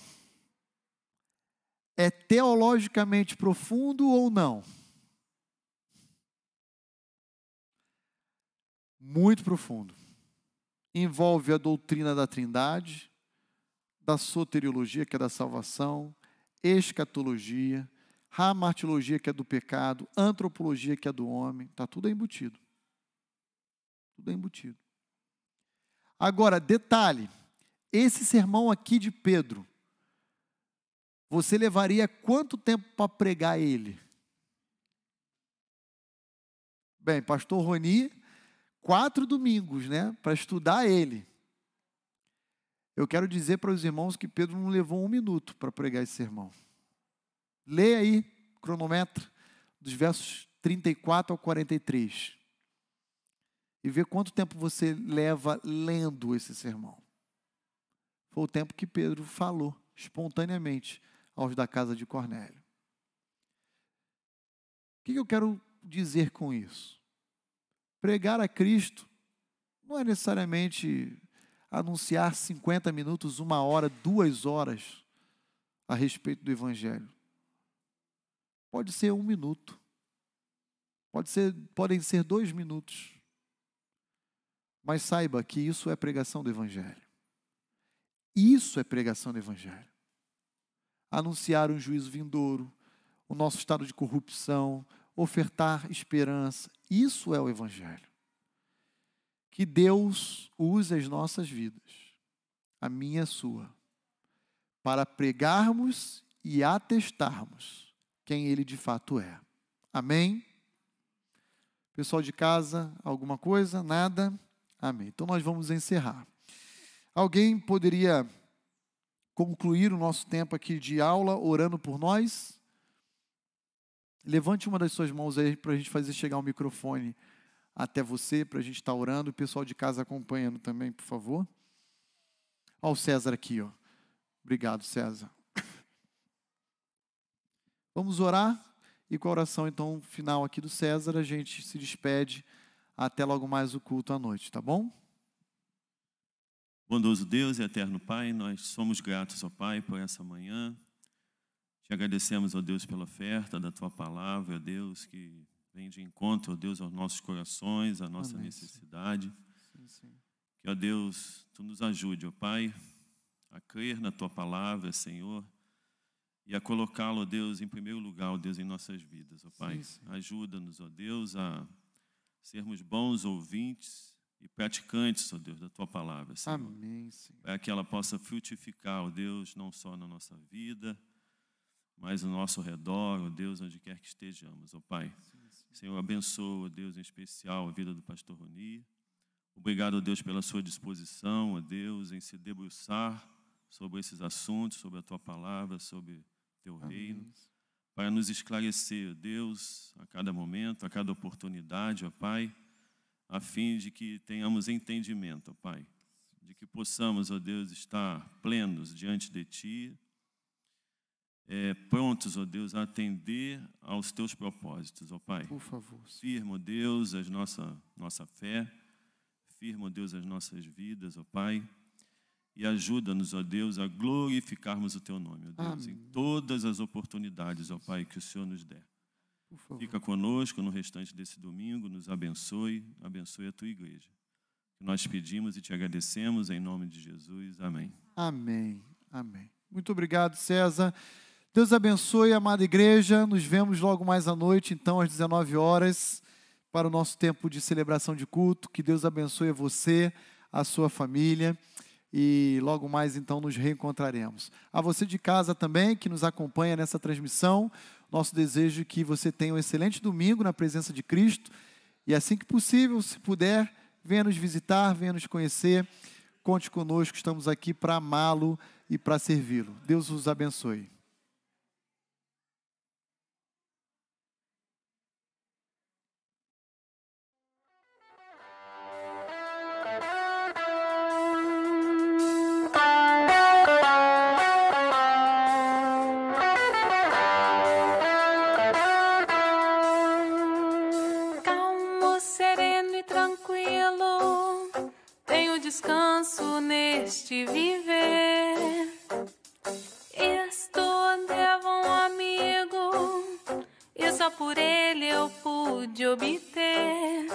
é teologicamente profundo ou não? Muito profundo. Envolve a doutrina da Trindade, da soteriologia, que é da salvação, escatologia, ramartiologia, que é do pecado, antropologia, que é do homem, está tudo embutido. Tudo embutido. Agora, detalhe: esse sermão aqui de Pedro, você levaria quanto tempo para pregar ele? Bem, pastor Roni, quatro domingos, né, para estudar ele. Eu quero dizer para os irmãos que Pedro não levou um minuto para pregar esse sermão. Leia aí, cronômetro, dos versos 34 ao 43. E vê quanto tempo você leva lendo esse sermão. Foi o tempo que Pedro falou espontaneamente aos da casa de Cornélio. O que eu quero dizer com isso? Pregar a Cristo não é necessariamente anunciar 50 minutos, uma hora, duas horas a respeito do Evangelho. Pode ser um minuto. Pode ser, podem ser dois minutos. Mas saiba que isso é pregação do Evangelho. Isso é pregação do Evangelho anunciar um juízo vindouro, o nosso estado de corrupção, ofertar esperança. Isso é o Evangelho. Que Deus use as nossas vidas, a minha e a sua, para pregarmos e atestarmos quem Ele de fato é. Amém? Pessoal de casa, alguma coisa? Nada? Amém. Então nós vamos encerrar. Alguém poderia concluir o nosso tempo aqui de aula orando por nós? Levante uma das suas mãos aí para a gente fazer chegar o microfone até você, para a gente estar tá orando. O pessoal de casa acompanhando também, por favor. Olha o César aqui, ó. Obrigado, César. Vamos orar e com a oração então final aqui do César, a gente se despede até logo mais o culto à noite, tá bom? Bondoso Deus e eterno Pai, nós somos gratos ao Pai por essa manhã. Te agradecemos, ó Deus, pela oferta da tua palavra, ó Deus, que vem de encontro, ó Deus, aos nossos corações, à nossa Amém, necessidade. Sim, sim. Que, ó Deus, tu nos ajude, ó Pai, a crer na tua palavra, Senhor, e a colocá-lo, ó Deus, em primeiro lugar, ó Deus, em nossas vidas, ó Pai. Ajuda-nos, ó Deus, a sermos bons ouvintes e praticantes, ó Deus, da tua palavra, Senhor. Amém, Senhor. Para que ela possa frutificar, ó Deus, não só na nossa vida, mas no nosso redor, ó Deus, onde quer que estejamos, ó Pai. Sim, sim. Senhor, abençoa, ó Deus, em especial a vida do pastor Roni. Obrigado, ó Deus, pela sua disposição, ó Deus, em se debruçar sobre esses assuntos, sobre a tua palavra, sobre teu Amém. reino, para nos esclarecer, ó Deus, a cada momento, a cada oportunidade, ó Pai a fim de que tenhamos entendimento, ó Pai, de que possamos, ó Deus, estar plenos diante de Ti, é, prontos, ó Deus, a atender aos Teus propósitos, ó Pai. Por favor. Firma, ó Deus, a nossa, nossa fé, firma, ó Deus, as nossas vidas, ó Pai, e ajuda-nos, ó Deus, a glorificarmos o teu nome, ó Deus, em todas as oportunidades, ó Pai, que o Senhor nos der. Fica conosco no restante desse domingo, nos abençoe, abençoe a tua igreja. Nós pedimos e te agradecemos em nome de Jesus. Amém. Amém. Amém. Muito obrigado, César. Deus abençoe, amada igreja. Nos vemos logo mais à noite, então, às 19 horas, para o nosso tempo de celebração de culto. Que Deus abençoe você, a sua família. E logo mais, então, nos reencontraremos. A você de casa também, que nos acompanha nessa transmissão, nosso desejo é que você tenha um excelente domingo na presença de Cristo. E assim que possível, se puder, venha nos visitar, venha nos conhecer. Conte conosco, estamos aqui para amá-lo e para servi-lo. Deus os abençoe. Neste viver. Estou devo um amigo, e só por ele eu pude obter.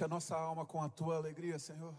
Enche a nossa alma com a tua alegria, Senhor.